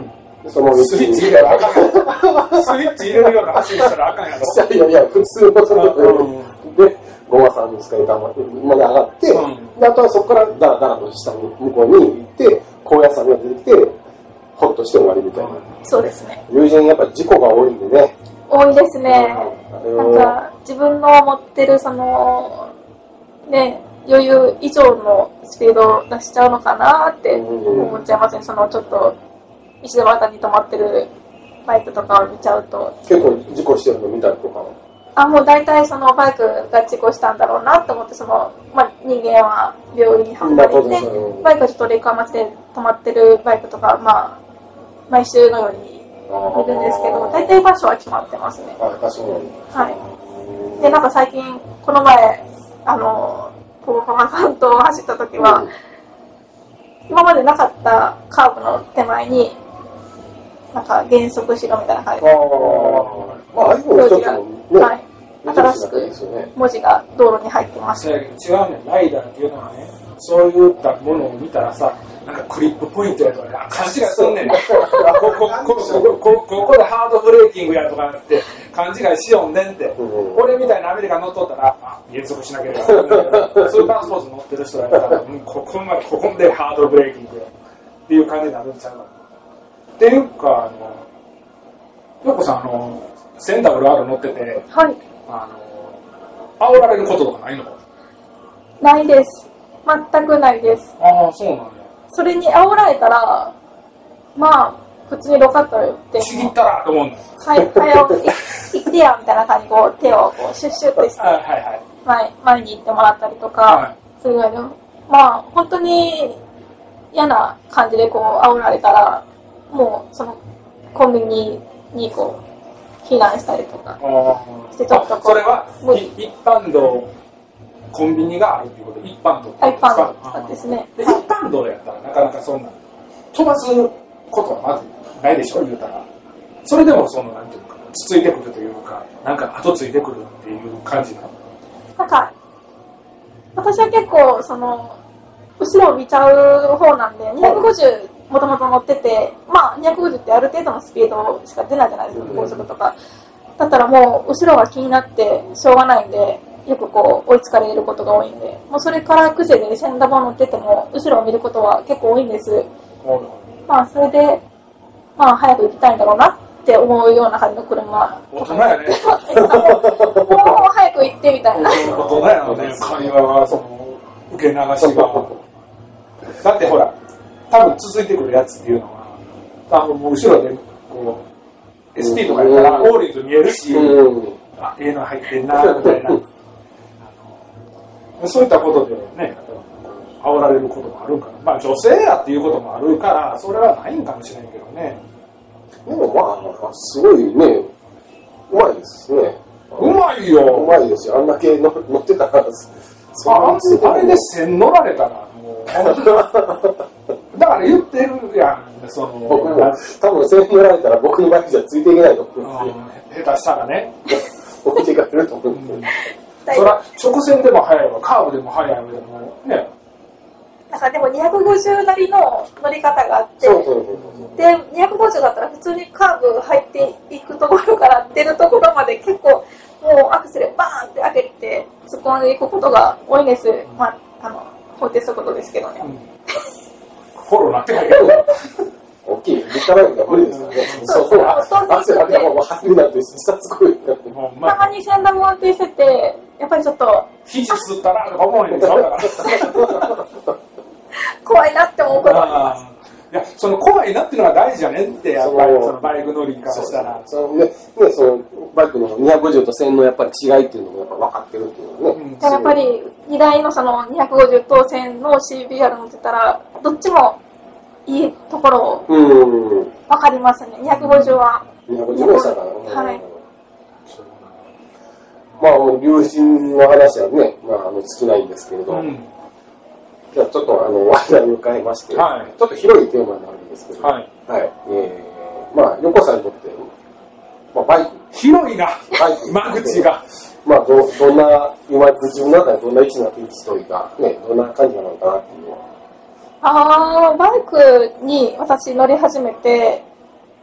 その
スイッチ入れたらあかんやろ。スイッチ入れるような走りしたらあかんやろ。
いやいや、普通のその、
うん
で、ゴマさんに使いたままで上がって、
うん
であとはそこからだらだらと下に向こうに行って、高野山が出てきて、ほっとして終わりみたいな。
そうですね。
友人やっぱ事故が多いんでね。
多いですね。なんか、自分の持ってるその、ね、余裕以上のスピードを出しちゃうのかなって思っちゃいますね。そのちょっと、石田端に止まってるバイクとかを見ちゃうと、
結構事故してるの見たりとか。
あ、もう大体そのバイクが事故したんだろうなと思って、その、まあ、人間は病院に運ばれてバイクはちょっとレカ町で止まってるバイクとか、まあ、毎週のように見るんですけど、大体場所は決まってますね。
あ。
はい。で、なんか最近、この前、あの、ポコパマさんと走った時は、今までなかったカーブの手前に、なんか減速しろみたいな感じ。
まあ、iPhone、ね、
はい。新しく文字が道路に入ってます。
違うね、ライダーっていうのはね、そういったものを見たらさ、なんかクリップポイントやとか、ね、勘違いすんねん。ここここここでハードブレーキングやとかって、勘違いしようねんって。俺みたいなアメリカ乗っとったら、あ、減速しなければ。スーパースポーツ乗ってる人だったら、ここまで、ここでハードブレーキングっていう感じになるんちゃうかっていうかあのよこさんあの 1000WR 乗ってて
はい。
あの煽られることとかないの
ないです。全くないです。
ああそうなんや
それに煽られたら、まあ、普通にロカット言って、
ちぎったらと思うの
はい、早く行ってや、みたいな感じで、こう、手をこうシュッシュッてして、
はいはいはい
前前に行ってもらったりとか、
は
するぐらいでも、まあ、本当に嫌な感じでこう、煽られたら、もう、その、コンビニにこう、避難したりとか、
あ
してちょっと
それは
もう
い一般道コンビニがあるっていうこと一般道
一
ことです
ね。
で一
はい
般道やったらなかなかそんな飛ばすことはまずないでしょ言うたら。それでもそのなんていうのかなつついてくるというかなんか後ついてくるっていう感じなの？
なんか、私は結構、その、後ろを見ちゃう方なんで、250もともと乗ってて、まあ、250ってある程度のスピードしか出ないじゃないですか、高速とか。だったらもう、後ろが気になってしょうがないんで、よくこう、追いつかれることが多いんで、もうそれから癖で先ダボ乗ってても、後ろを見ることは結構多いんです。まあ、それで、まあ、早く行きたいんだろうなって思うような感じの車。
大人やね。
も [laughs] う早く行ってみたいな。
大人やのね、会話が、その、受け流しが。[laughs] だってほら、多分続いてくるやつっていうのは、多分もう後ろで、こう、ST とかやったら、オーリーズ見えるし、
うん。
あ、ええの入ってんな、みたいな。[laughs] そういったことでね、煽られることもあるんかな。まあ女性やっていうこともあるから、それはないんかもしれんけどね。
でもまあ、すごいね、うまいですね。
うまいう
う
よ。
まいですよ。あんだけ乗乗ってたら、そ
ああれで線乗られたら、もう、[laughs] だから言ってるやん、そ
僕も
の、
多分それに乗られたら僕のバイクじゃついていけないと思うん
うん下手したらね。
置いていかれると思うんで。
そら、直線でも速いわ、カーブでも速いわでも、ね、
なんかでも250なりの乗り方があって、
そうそうそう
で、250だったら普通にカーブ入っていくところから出るところまで結構もうアクセルバーンって上げて突っ込んでいくことが多いんです。まあ、あの、法定速度ですけどね。
フォローなってないけど。
大きい。立派なのが無理ですからね。そうそう。あアクセル上げたまま走るなんて、一冊こい。
ほんま
たまに先端も運転してて、やっぱりちょっと
肘吸ったなとか思わへんでしょ。[laughs]
怖いなって思うことがあります。
いや、その怖いなっていうのが大事じゃねって、やっぱり
そ
のバイク乗りからしたら。
そのね、ね、そのバイクの250と1000のやっぱり違いっていうのもやっぱ分かってるっていうのはね。
うん
でやっぱり荷台のその250当線の CBR 乗ってたら、どっちもいいところを
うん。
分かりますね。250は。
250の差が。うん
はい
まあ、もう友人の話はね、まあ、あの尽きないんですけれど、
うん。
じゃあちょっとあの話題を変えまして、
はい
ちょっと広いテーマになるんですけど、
はい。
はい。えー、まあ、横さんにとって、まあ、バイク、
広いな、
バイク。
間口が。
まあ、どどんな、今、自分の中でどんな位置な位置というか、ね、どんな感じなのかなっていうのは。
あー、バイクに私乗り始めて、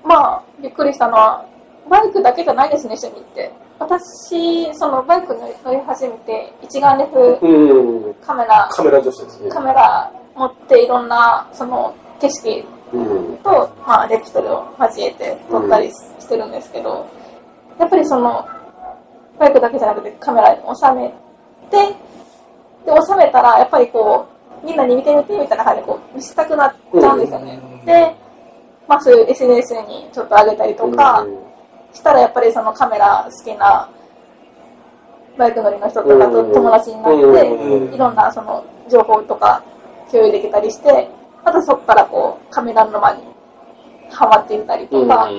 まあ、びっくりしたのは、バイクだけじゃないですね、趣味って。私、そのバイクに乗り始めて、一眼レフ
うん。
カメラ、
カメラ女子ですね。
カメラ持っていろんな、その、景色
うん。
と、まあ、レプトルを交えて撮ったりしてるんですけど、やっぱりその、バイクだけじゃなくてカメラに収めて、で、収めたら、やっぱりこう、みんなに見てみてみたいな感じでこう、見せたくなっちゃうんですよね。で、まあそういう SNS にちょっと上げたりとか、したらやっぱりそのカメラ好きなバイク乗りの人とかと友達になって、
うん
いろんなその情報とか共有できたりして、またそこからこうカメラ沼にハマっていったりとか、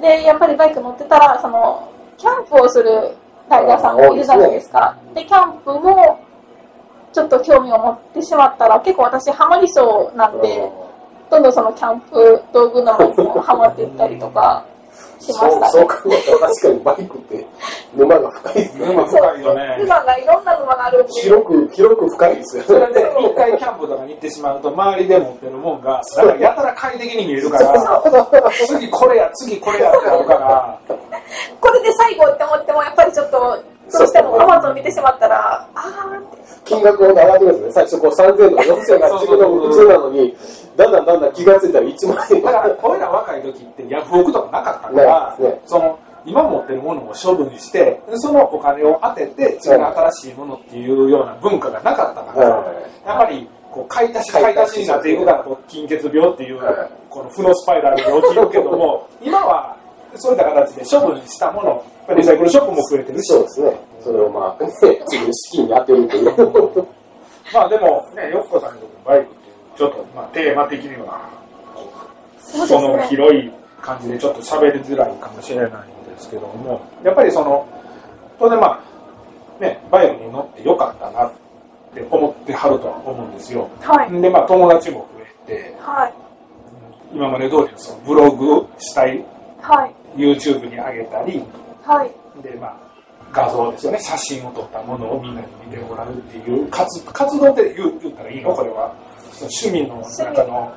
で、やっぱりバイク乗ってたら、その、キャンプをするライダーさんもいるじゃないですか。で、キャンプも、ちょっと興味を持ってしまったら、結構私ハマりそうなんで、どんどんそのキャンプ道具の方にもハマっていったりとかしま
そう
したね。
そう考えたら確かにバイクって沼が深いですね。
沼深いよね。
今がいろんな沼があるんで、
広く、広く深いですよ
それで一回キャンプとかに行ってしまうと周りで持ってるもんがだからやたら快適に見えるから次これや次これやってなるから [laughs]
これで最後って思っても、やっぱりちょっと、どうしてもアマゾン見てしまったら、あーって。
金額が上がってくるんですね。最初こう3000とか4000が自分の普通なのに、だんだんだんだん気がついたら1万円
だから俺ら若い時ってヤフオクとかなかったから、
ね
その今持ってるものを処分してそのお金を当てて次の新しいものっていうような文化がなかったから、
はい
やっぱりこう買い足し買い足しになっていくからこう金欠病っていう
はい
この負のスパイラルが起きるけども今はそういった形で処分したものリサイクルショップも増えてるし
そうですね。それをまあ、ね、次に資金に当てるという。
まあでもねよっこさんにとってバイクってちょっとまあテーマ的には
そう
その。広い感じでちょっと喋りづらいかもしれないんですけどもやっぱりその当然まあねバイクに乗ってよかったなって思ってはるとは思うんですよ
はい。
でまあ友達も増えて
はい。
今まで通りのそのブログしたい
はい。
YouTube に上げたり
はい。
でまあ画像ですよね写真を撮ったものをみんなに見てもらうっていう活活動で言う言ったらいいの？これは趣味の中の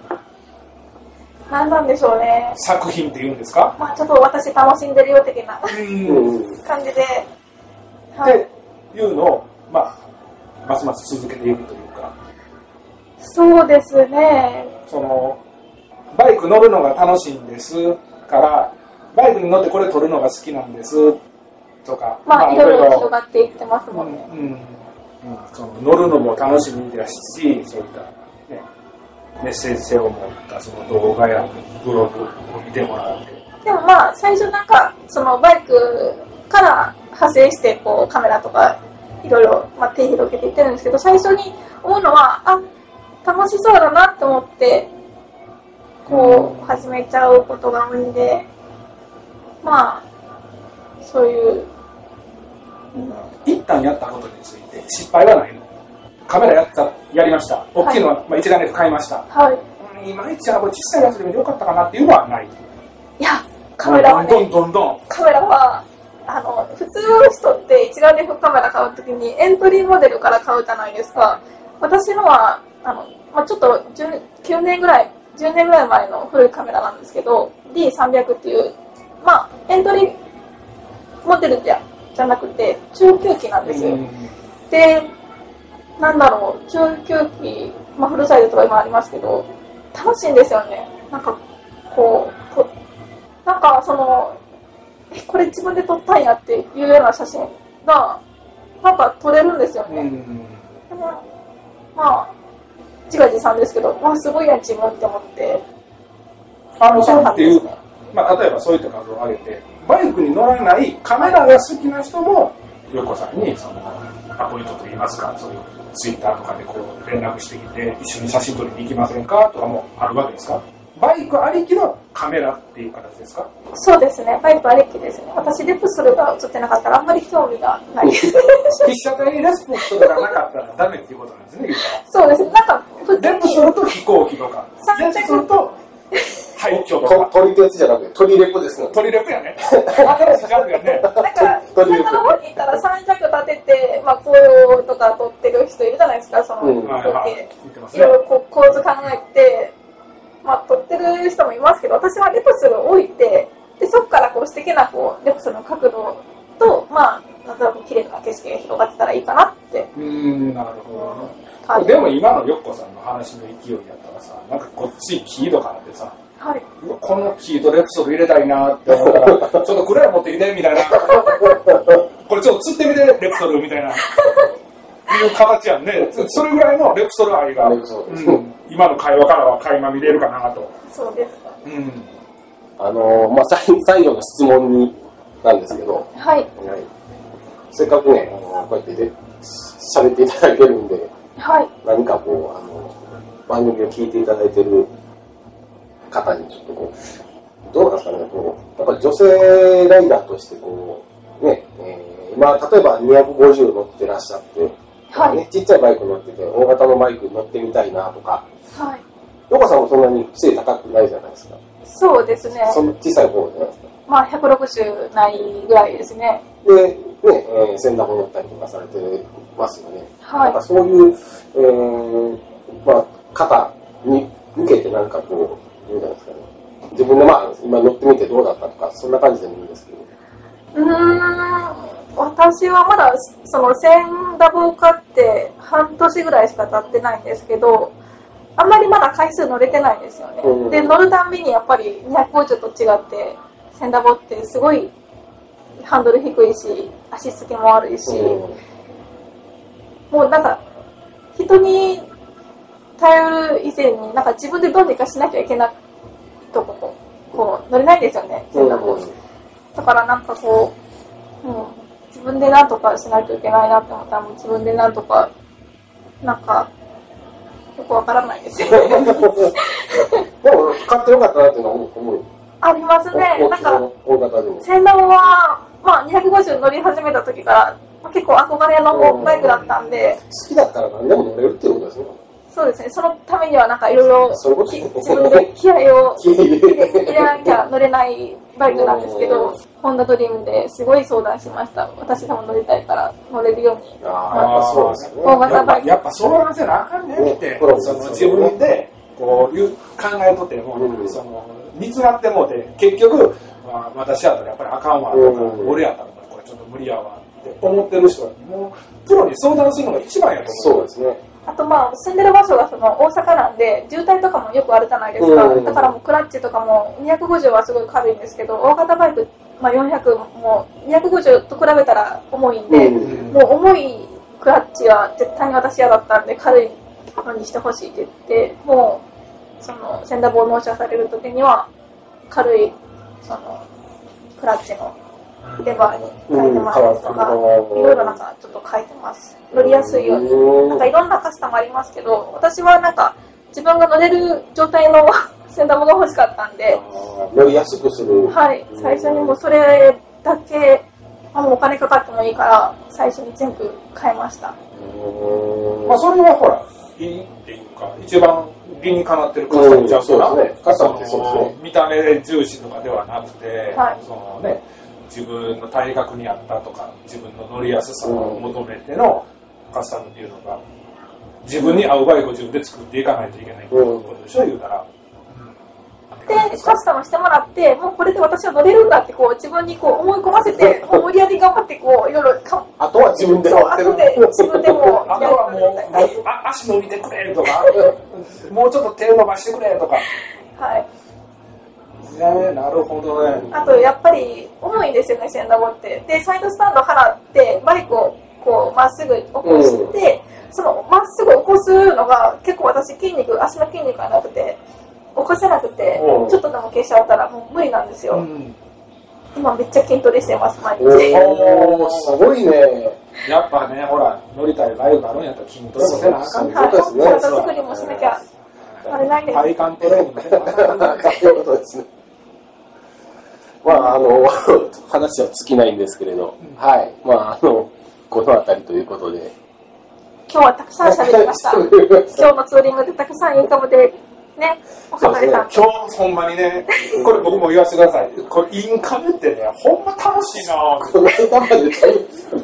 何なんでしょうね。
作品っていうんですか、
まあちょっと私楽しんでるよ的な。感じで、はい。
っていうのを、まあ、ますます続けていくというか、
そうですね。
その、バイク乗るのが楽しいんですから、バイクに乗ってこれ撮るのが好きなんです。とか、
まあいろいろ広がっていってますもんね。
うん。うん。その乗るのも楽しみですし、そういった、ね、メッセージ性を持ったその動画やブログを見てもらって、
でもまあ最初なんかそのバイクから派生してこうカメラとかいろいろまあ手広げていってるんですけど最初に思うのはあ楽しそうだなって思ってこう始めちゃうことが多いんでまあそういう。
一旦やったことについて失敗はないの。カメラやったやりました。大きいのは、まあ、一眼レフ買いました。
はい。
うんいまいちやなこれ小さいやつでもよかったかなっていうのはない。
いやカメラはね。
どんどんどん
カメラはあの普通の人って一眼レフカメラ買うときにエントリーモデルから買うじゃないですか。私のはあの、まあ、ちょっと10 9年ぐらい10年ぐらい前の古いカメラなんですけど D300 っていうまあエントリーモデルじゃじゃなくて中級機なんですよ、でなんだろう中級機、まあ、フルサイズとか今ありますけど楽しいんですよね。なんかこうとなんかそのえこれ自分で撮ったんやっていうような写真がなんか撮れるんですよね、
うん。
でもまあ自画自賛ですけどわあすごいやん自分って思って。
あのそうっ
たですね
まあ、例えばそういった画像を上げてバイクに乗らないカメラが好きな人も横さんにそのアポイントといいますかそういうツイッターとかでこう連絡してきて一緒に写真撮りに行きませんかとかもあるわけですか？バイクありきのカメラっていう形ですか？
そうですね。バイクありきですね。私レプソルが映ってなかったらあんまり興味がない [laughs]
被写体にレスポンスとかがなかったらダメっていうことなんですね
そうです。ねなんか
レプ
に
ソルと飛行機とか。レプソルと廃墟と
と
か
鳥ってやつじゃなくて鳥レポですね。
鳥レプやね。[laughs] 新しいジャンルやね。
なんか
とりあえず
田舎の方に行ったら三脚立てて、まあ、紅葉とか撮ってる人いるじゃないですかその、
うん。
はいはい。
いろいろこう構図考えて、まあ、撮ってる人もいますけど私はレプソルを置いてでそこからこう素敵なこうレプソルの角度とまあなんとなく綺麗な景色が広がってたらいいかなって。
うーんなるほどでも今のよっこさんの話の勢いやったらさなんかこっちキードからってさ
はい
このキードレプソル入れたいなって思ったらちょっとクレア持ってきてみたいな。[laughs] これちょっと釣ってみてレプソルみたいな。いう形やんね。それぐらいのレプソル愛が、うん。今の会話からは垣間見れるかなと、
そうですか。
うん、
あのーまあ、最最後の質問になんですけど、
はい。
はい、せっかくね、あのこうやってで喋っていただけるんで、
はい。
何かこう、あの、番組を聞いていただいてる方にちょっとこう、どうなんですかね、こう、やっぱり女性ライダーとしてこう、ね、えー今、例えば250乗ってらっしゃって、
はい
ね、ちっちゃいバイク乗ってて、大型のバイクに乗ってみたいなとか、
はい
ヨコさんもそんなに背高くないじゃないですか。
そうですね
その小さい方じゃないですか。
まあ160ないぐらいですね
で、ね、えー、センダーも乗ったりとかされてますよね。
はい
なんかそういう、えー、まあ、方に向けてなんかこう、どうなんですかね。自分でまあ、今乗ってみてどうだったとか、そんな感じでもいいんですけど。
うーん私はまだそのセンダボを買って半年ぐらいしか経ってないんですけどあんまりまだ回数乗れてないんですよね、
うん
で乗るたんびにやっぱり250と違ってセンダボってすごいハンドル低いし足つきも悪いし、もうなんか人に頼る以前になんか自分でどうにかしなきゃいけないとこここう乗れないんですよねだからなんかこう、うん、自分でなんとかしないといけないなって思ったらもう自分でなんとかなんかよくわからないですよね [laughs]
でも、買ってよかったなっていうのは思う。
ありますねなんか
の大型でも。
センダボは、まあ、250乗り始めた時から、まあ、結構憧れのバイクだったんで
好きだったら何でも乗れるっていうことですね。
そうですねそのためにはなんかいろいろ自分で気合を
入れ
なきゃ乗れないバイクなんですけど、ホンダドリームですごい相談しました。私でも乗りたいから乗れるように。
ああ、やっぱそうですよね。
大型バイク。
やっぱ相談せなあかんねんって、
ね
その自分でこういう考えとっても、
うん
その煮詰まってもうて結局、まあ、私やったらやっぱりあかんわとか、
うん
俺やったらこれちょっと無理やわって思ってる人はもうプロに相談するのが一番やと思う
そうですね。
あとまあ、住んでる場所がその大阪なんで、渋滞とかもよくあるじゃないですか。
うん
だからもうクラッチとかも250はすごい軽いんですけど、大型バイク、まあ、400も250と比べたら重いんで、
うん
もう重いクラッチは絶対に私嫌だったんで、軽いのにしてほしいって言って、もう、その、先打棒納車される時には、軽い、その、クラッチのレバーに変えてもらったりとか、
うん
いろいろなんかちょっと変えてます。乗りやすいように。
うん
なんかいろんなカスタムありますけど、私はなんか自分が乗れる状態の先ダボが欲しかったんで、
乗りやすくする。
はい、最初にもうそれだけ、あもうお金かかってもいいから、最初に全部買いました。
うん
まあ、それはほらいいっていうか一番理にかなってるカスタムちゃうかな、
うんそうですねカスタムってそうですね
見た目重視とかではなくて、
はい
そのね自分の体格に合ったとか自分の乗りやすさを求めてのカスタムっていうのが自分に合うバイクを自分で作っていかないといけないっていうことでしょ言うたら、
で、カスタムしてもらって、もうこれで私は乗れるんだってこう自分にこう思い込ませて、[laughs] もう無理やり頑張ってこういろいろか
あとは自分で
そう、
回ってる。
後で自分でも
あと [laughs] はもうあ足伸びてくれとかもうちょっと手伸ばしてくれとか。
はい。
ねなるほどね
あとやっぱり重いんですよね、センダボって。で、サイドスタンド払って、バイクをこうまっすぐ起こして、そのまっすぐ起こすのが結構私筋肉、足の筋肉がなくて、起こせなくて、
うん
ちょっとでも消しちゃったらもう無理なんですよ。
うん
今めっちゃ筋トレしてます、毎日。
おー、すごいね。
やっぱねほら乗りたいバイクあるんやったら筋トレもせなあかんね
はい、
そうですね
体作りもしなきゃ。
体幹トレーニングね
そういうことですね。まあ、あの、話は尽きないんですけれど、はい。まあ、あの、この辺りということで。
今日はたくさん喋りました。今日のツーリングでたくさんインカムでね、お
そうですね。
今日ほんまにねこれ僕も言わせてください。これインカムってねほんま楽しいな
この間まで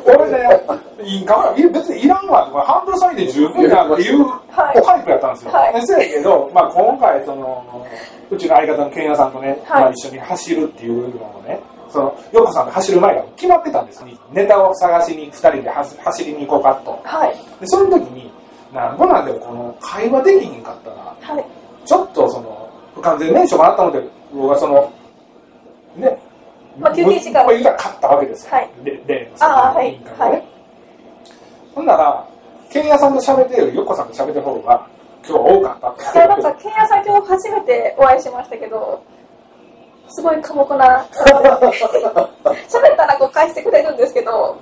俺ねインカムはい別にいらんわ。とかハンドルサインで十分やっていう
はい。
タイプやったんですよ、
はい。
せやけど、まあ、今回そのうちの相方のケンヤさんとね、
はい。
まあ、一緒に走るっていうのをねそのヨコさんが走る前から決まってたんですネタを探しに2人で走走りに行こうかと。
はい。
でその時になんぼなんでもこの会話できひんかったら
はい。
ちょっとその不完全燃焼もあったので僕はそのね
まあ休憩時間。
まあ言うたら勝ったわけですよ、
はい。
でで
あーはい。
ほんならケンヤさんと喋ってるよりヨッコさんと喋ってる方が今日は多かったって。
いや、なんか、ケンヤさん今日初めてお会いしましたけど、すごい寡黙な、[laughs] 喋ったらこう返してくれるんですけど、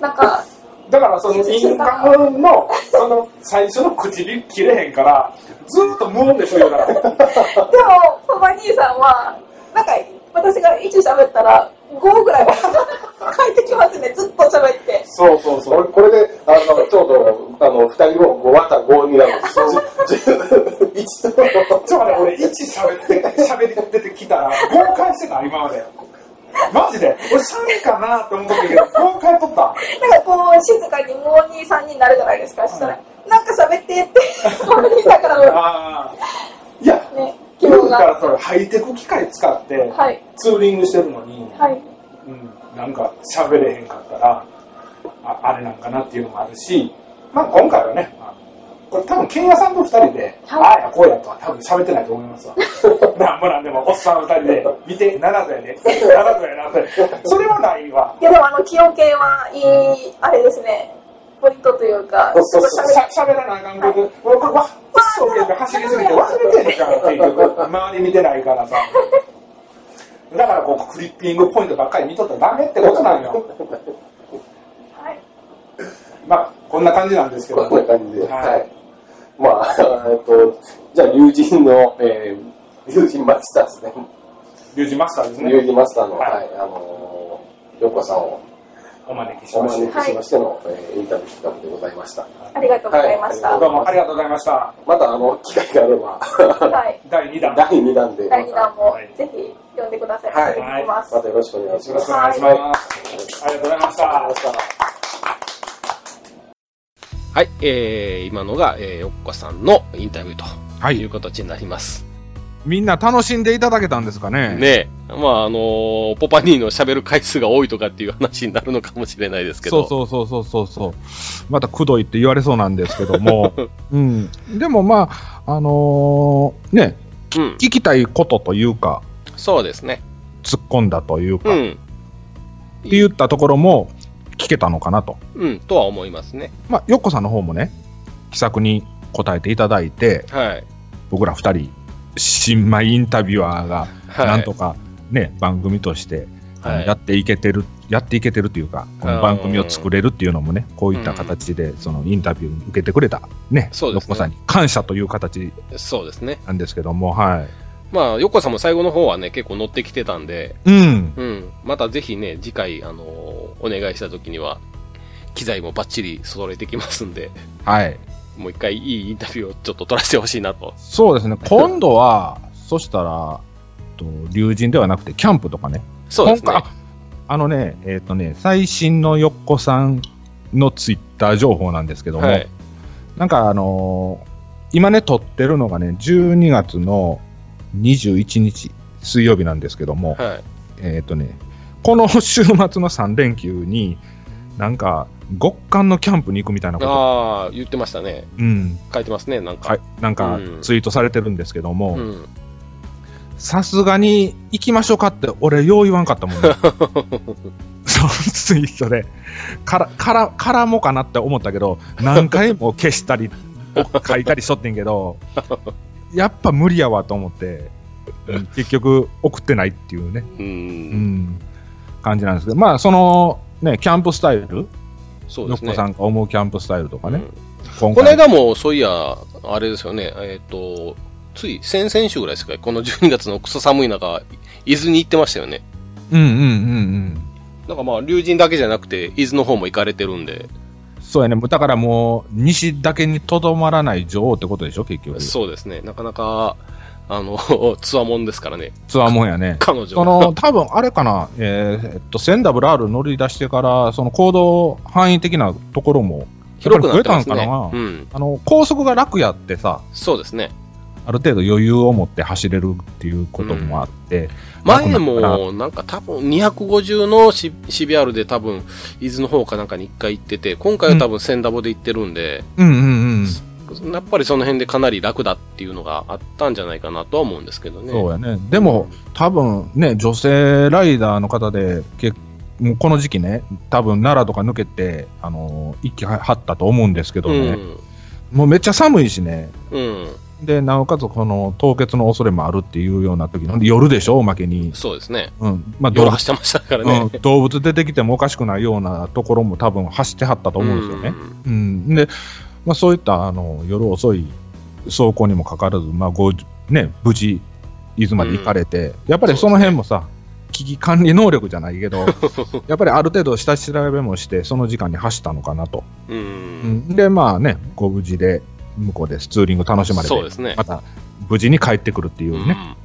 なんか、
だからそのインカムのその最初の唇切れへんからずーっと無音でしょ言う
でも、パパ兄さんは、なんか、私が1喋ったら、5ぐらい返ってきますね、ずっと喋って。
そうそうそ
これこれで、あの、ちょうど、あの、二人も5割った5になる。んです。一度、
ちょっとね俺1喋って喋り出てきたら5回してた今までマジで？俺3かなって思ったけど5回取った
なんかこう、静かにもう2、3になるじゃないですか。そしたら、なんか喋ってって、[laughs] パパ兄さんからの
ああいや
ね、希
言う
望が。
からそれハイテク機械使って
はい。
ツーリングしてるのに、
はい。
うん、なんか喋れへんかったらああれなんかなっていうのもあるし、まあ、今回はねあのこれ多分剣屋さんと2人で、
はい
ああやこうやとは多分喋ってないと思いますわ [laughs] なんもなんでもおっさん2人で見て7度やね7度やなってそれはないわ
いやでもあの気温計はいい、あれですね、ポイントというか、すごい喋
しゃ喋らなあかんこと俺これわ一生懸命走りすぎて忘れてんじゃん結局周り見てないからさだからこうクリッピングポイントばっかり見とったらダメってことなんよ
はい。
まあこんな感じなんですけど
こんな感じで。
はい
はい。まあ、[laughs] えっと、じゃあ、龍神の、えー、龍神マスターですね。
リュウジマスターですね。
龍神マスターの、
はい。
はい、あのー、ヨコさんを
お招きし
お
まして。
招きしましての、えーインタビュー企画でございました。
ありがとうございました。
はい。
どうもありがとうございました。
また、あの、機会があれば、
はい。[laughs]
第2弾。
第2弾で、
第2弾も
はい。
ぜひ読んでください。
はい。
ま
たよろしくお願いします。
よろしくお願いします、ありがとうございました
ありがとうございました。
はい、えー、今のが、えー、よっこさんのインタビューと
はい
いう形になります。
みんな楽しんでいただけたんですかね？
ねえ、まあ、あのーポパニーの喋る回数が多いとかっていう話になるのかもしれないですけど。
そうそうそうそうそう。またくどいって言われそうなんですけども。[laughs] うん。でもまあ、あのーね、
うん。
聞きたいことというか、
そうですね。
突っ込んだというか、って
うん。
言ったところも聞けたのかなと。
うん、とは思いますね。
まあ、よっこさんの方もね、気さくに答えていただいて、
はい。
僕ら二人、新米インタビュアーが、
はい。
なんとかね、番組として、
はい
やっていけてる、やっていけてるというか、この番組を作れるっていうのもね、こういった形で、そのインタビュー受けてくれた、ね、よっこさんに感謝という形
そうですね。
なんですけども、はい。
まあ、よっこさんも最後の方はね、結構乗ってきてたんで、
うん。
うん。またぜひね、次回、あのーお願いした時には、機材もバッチリ揃えてきますんで、
はい。
もう一回いいインタビューをちょっと取らせてほしいなと。
そうですね、今度は、そしたら、と竜神ではなくて、キャンプとかね。
そうですね
ああのね、えっ、とね、最新のよっこさんのツイッター情報なんですけども、
はい。
なんかあのー今ね、撮ってるのがね、12月の21日、水曜日なんですけども、
はい。
えっ、とね、この週末の3連休に、なんか、極寒のキャンプに行くみたいなこと、
ああ、言ってましたね。
うん、
書いてますね、なんか。
はい、なんか
うん
ツイートされてるんですけども、
うん。
さすがに行きましょうかって、俺、よう言わんかったもんね。[laughs] そのツイートで、から、から、からもかなって思ったけど、何回も消したり、書いたりしとってんけど、[laughs] やっぱ無理やわと思って、うん結局送ってないっていうね、
う。
うんん、感じなんですけど、まあ、その、ね、キャンプスタイル、
そうですね。
さんが思うキャンプスタイルとかね、
うん。
今
この
回
間も、そういや、あれですよね、えっ、と、つい先々週ぐらいですか、この12月のクソ寒い中、伊豆に行ってましたよね。
うんうんうんうん。
なんかまあ、竜神だけじゃなくて、伊豆の方も行かれてるんで、
そうやね、だからもう、西だけにとどまらない女王ってことでしょ、結局。
そうですね、なかなか、あの、つわもんですからね、
ツアーもんやね。[laughs]
彼女
その、多分あれかな、えーえっと、1000WR 乗り出してから、その行動範囲的なところも、
広くなってます
たんかな
うん。
あの、高速が楽やってさ、
そうですね。
ある程度余裕を持って走れるっていうこともあって、
前
楽なったら
も、なんか多分250の C- CBR で多分、伊豆の方かなんかに一回行ってて、今回は多分1000ダボで行ってるんで、
うんうんうん。
やっぱりその辺でかなり楽だっていうのがあったんじゃないかなとは思うんですけどね。
そうやね。でも、多分ね、女性ライダーの方で、けもうこの時期ね、多分奈良とか抜けて、あのー一気は張ったと思うんですけどね、
うん。
もうめっちゃ寒いしね、
うん。
で、なおかつこの凍結の恐れもあるっていうような時の、夜でしょ、おまけに。
そうですね。
うん。まあ、
夜走ってましたからね。
うん、動物出てきてもおかしくないようなところも多分走ってはったと思うんですよね。うん。で、まあ、そういったあの夜遅い走行にもかかわらず、まあごね、無事、伊豆まで行かれて、やっぱりその辺もさ、危機管理能力じゃないけど、[laughs] やっぱりある程度下調べもして、その時間に走ったのかなと。
うん。う。
うんん、で、まあね、ご無事で向こうでツーリング楽しまれて、
そうですね
ま。た無事に帰ってくるっていうね、
うん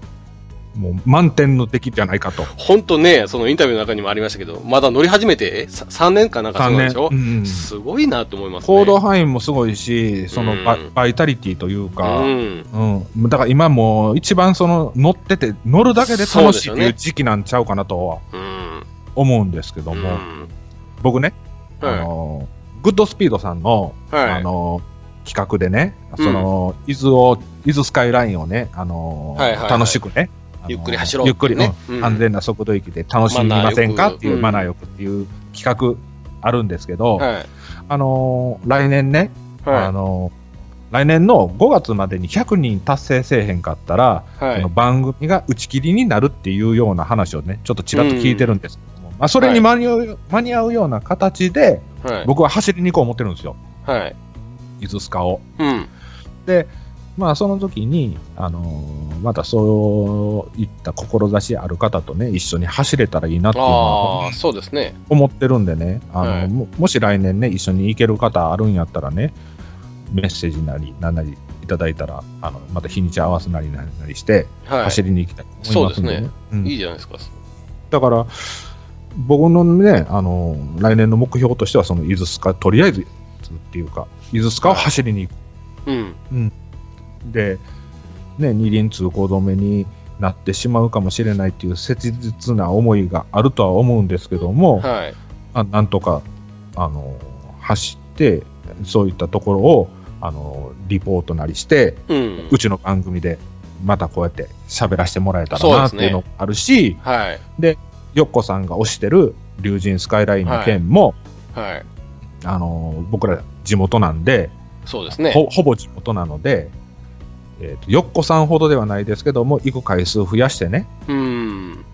もう満点の出来じゃないかと。
本当ね、そのインタビューの中にもありましたけど、まだ乗り始めて、えさ3年かなんかそうなんでしょ、
うんうん
すごいなと思いますね。
行動範囲もすごいし、そのバ,、
うん
バイタリティというか、
う
うん
ん。
だから今もう一番その乗ってて、乗るだけで楽しいっていう時期なんちゃうかなとは
うん。
思うんですけども、
うん。
僕ね、
はい
あのグッドスピードさんの、
はい。
あの企画でね、
うん
その、伊豆を、伊豆スカイラインをね、あの
はいはいはい
楽しくね、
ゆっくり走ろう
ゆっくり、
ね
うん
うん
安全な速度域で楽しみませんかっていう、
うん
マナーよくっていう企画あるんですけど、
はい。
あの来年ね、あ
は
の来年の5月までに100人達成せえへんかったら、
い。はい
その。番組が打ち切りになるっていうような話をね、ちょっとちらっと聞いてるんですけども、まあ、それに間に合う,、間に合うような形で、
はい。
僕は走りに行こう思ってるんですよ、
はい。
伊豆スカを。
うん。
で、まあ、その時に、あのーまたそういった志ある方とね、一緒に走れたらいいなっていうのは
ああ、そうですね。
思ってるんでね、あの、
はい
ももし来年ね、一緒に行ける方あるんやったらね、メッセージなり、なんなりいただいたら、あの、また日にち合わせなりなんなりして、
はい。
走りに行きたいと思いますん
そうです
うん
いいじゃないですか。
だから、僕のね、あの、来年の目標としては、その、伊豆スカ、とりあえずっていうか、伊豆スカを走りに行く。
うん。
で、ね、二輪通行止めになってしまうかもしれないっていう切実な思いがあるとは思うんですけども、
はい。
あなんとか、あの、走って、そういったところを、あの、リポートなりして、
うん。
うちの番組で、またこうやって喋らせてもらえたらなっていうのもあるし、
はい。
よっこさんが推してる龍神スカイラインの件も、
はい。
あの、僕ら地元なんで、
そうですね。
ほほぼ地元なので、えーと、よっこさんほどではないですけども、行く回数増やしてね、
うん。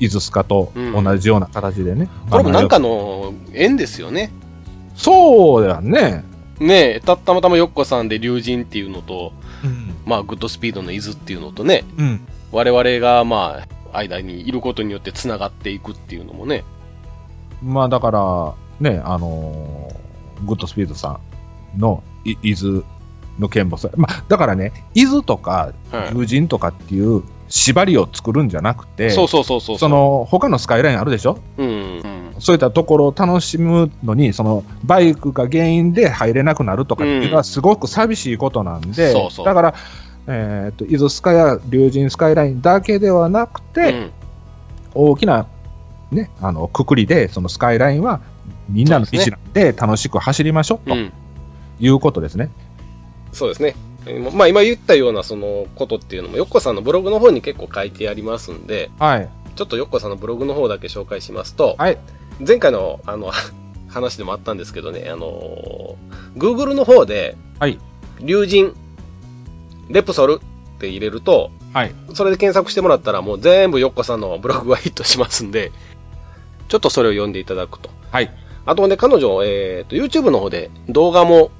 伊豆スカと同じような形でね。
これもなんか
あの
の縁ですよね。
そうだね。
ねえ、たたまたまよっこさんで龍神っていうのと、
うん。
まあ、グッドスピードの伊豆っていうのとね、
うん。
我々がまあ、間にいることによって繋がっていくっていうのもね。
まあだから、ね、あのーグッドスピードさんのい伊豆の件もそう、まあだからね、伊豆とか
はい。
龍神とかっていう縛りを作るんじゃなくて、
そうそうそうそう。
そ、の他のスカイラインあるでしょ？
うん。うん。
そういったところを楽しむのに、そのバイクが原因で入れなくなるとかっていうのはすごく寂しいことなんで、
そうそう
だから、えー、と伊豆スカイや龍神スカイラインだけではなくて、
うん
大きな、ね、あのくくりで、そのスカイラインはみんなの意思なんで楽しく走りましょうと
うん。
いうことですね。
そうですね。えーまあ今言ったようなそのことっていうのも、よっこさんのブログの方に結構書いてありますんで、
はい。
ちょっとよっこさんのブログの方だけ紹介しますと、
はい。
前回のあの話でもあったんですけどね、あのー、Google の方で、
はい。
龍神、レプソルって入れると、
はい。
それで検索してもらったらもう全部よっこさんのブログがヒットしますんで、ちょっとそれを読んでいただくと。
はい。
あとね、彼女、えっ、と、YouTube の方で動画も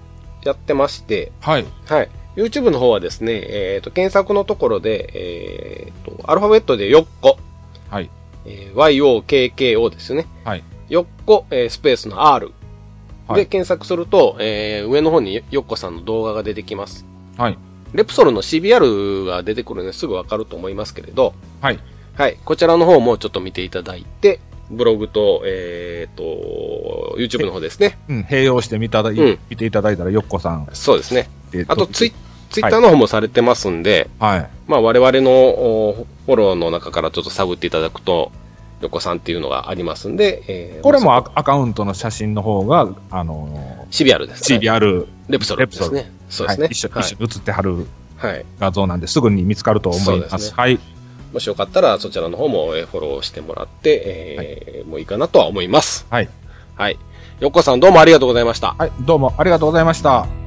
やってまして、
はい。
はい。YouTube の方はですね、えっ、と、検索のところで、えっ、と、アルファベットでよっこ、
はい。
えー YOKKO ですよね。
はい。
よっこ、えースペースの R
はい
で検索すると、えー上の方によっこさんの動画が出てきます。
はい。
レプソルの CBR が出てくるのですぐわかると思いますけれど、
はい。
はい。こちらの方もちょっと見ていただいて、ブログと、えっ、と、YouTube の方ですね。
うん、併用してみただい、
うん
見ていただいたら、よっこさん。
そうですね。
えー
あとツイ、ツイッターの方もされてますんで、
はい。
まあ我々のおフォローの中からちょっと探っていただくと、よっこさんっていうのがありますんで、えー
これも
まあ
アアカウントの写真の方が、あの
そこ CBR です
ー、
ね。
CBR、
レプソルですね。そうですね。
はい、一緒
はい
一緒に写ってはる
はい。
画像なんで、すぐに見つかると思います。
ですね
はい。
もしよかったらそちらの方もえーフォローしてもらって、えーもういいかなとは思います。
はい。
はい。よっこさんどうもありがとうございました。
はい、どうもありがとうございました。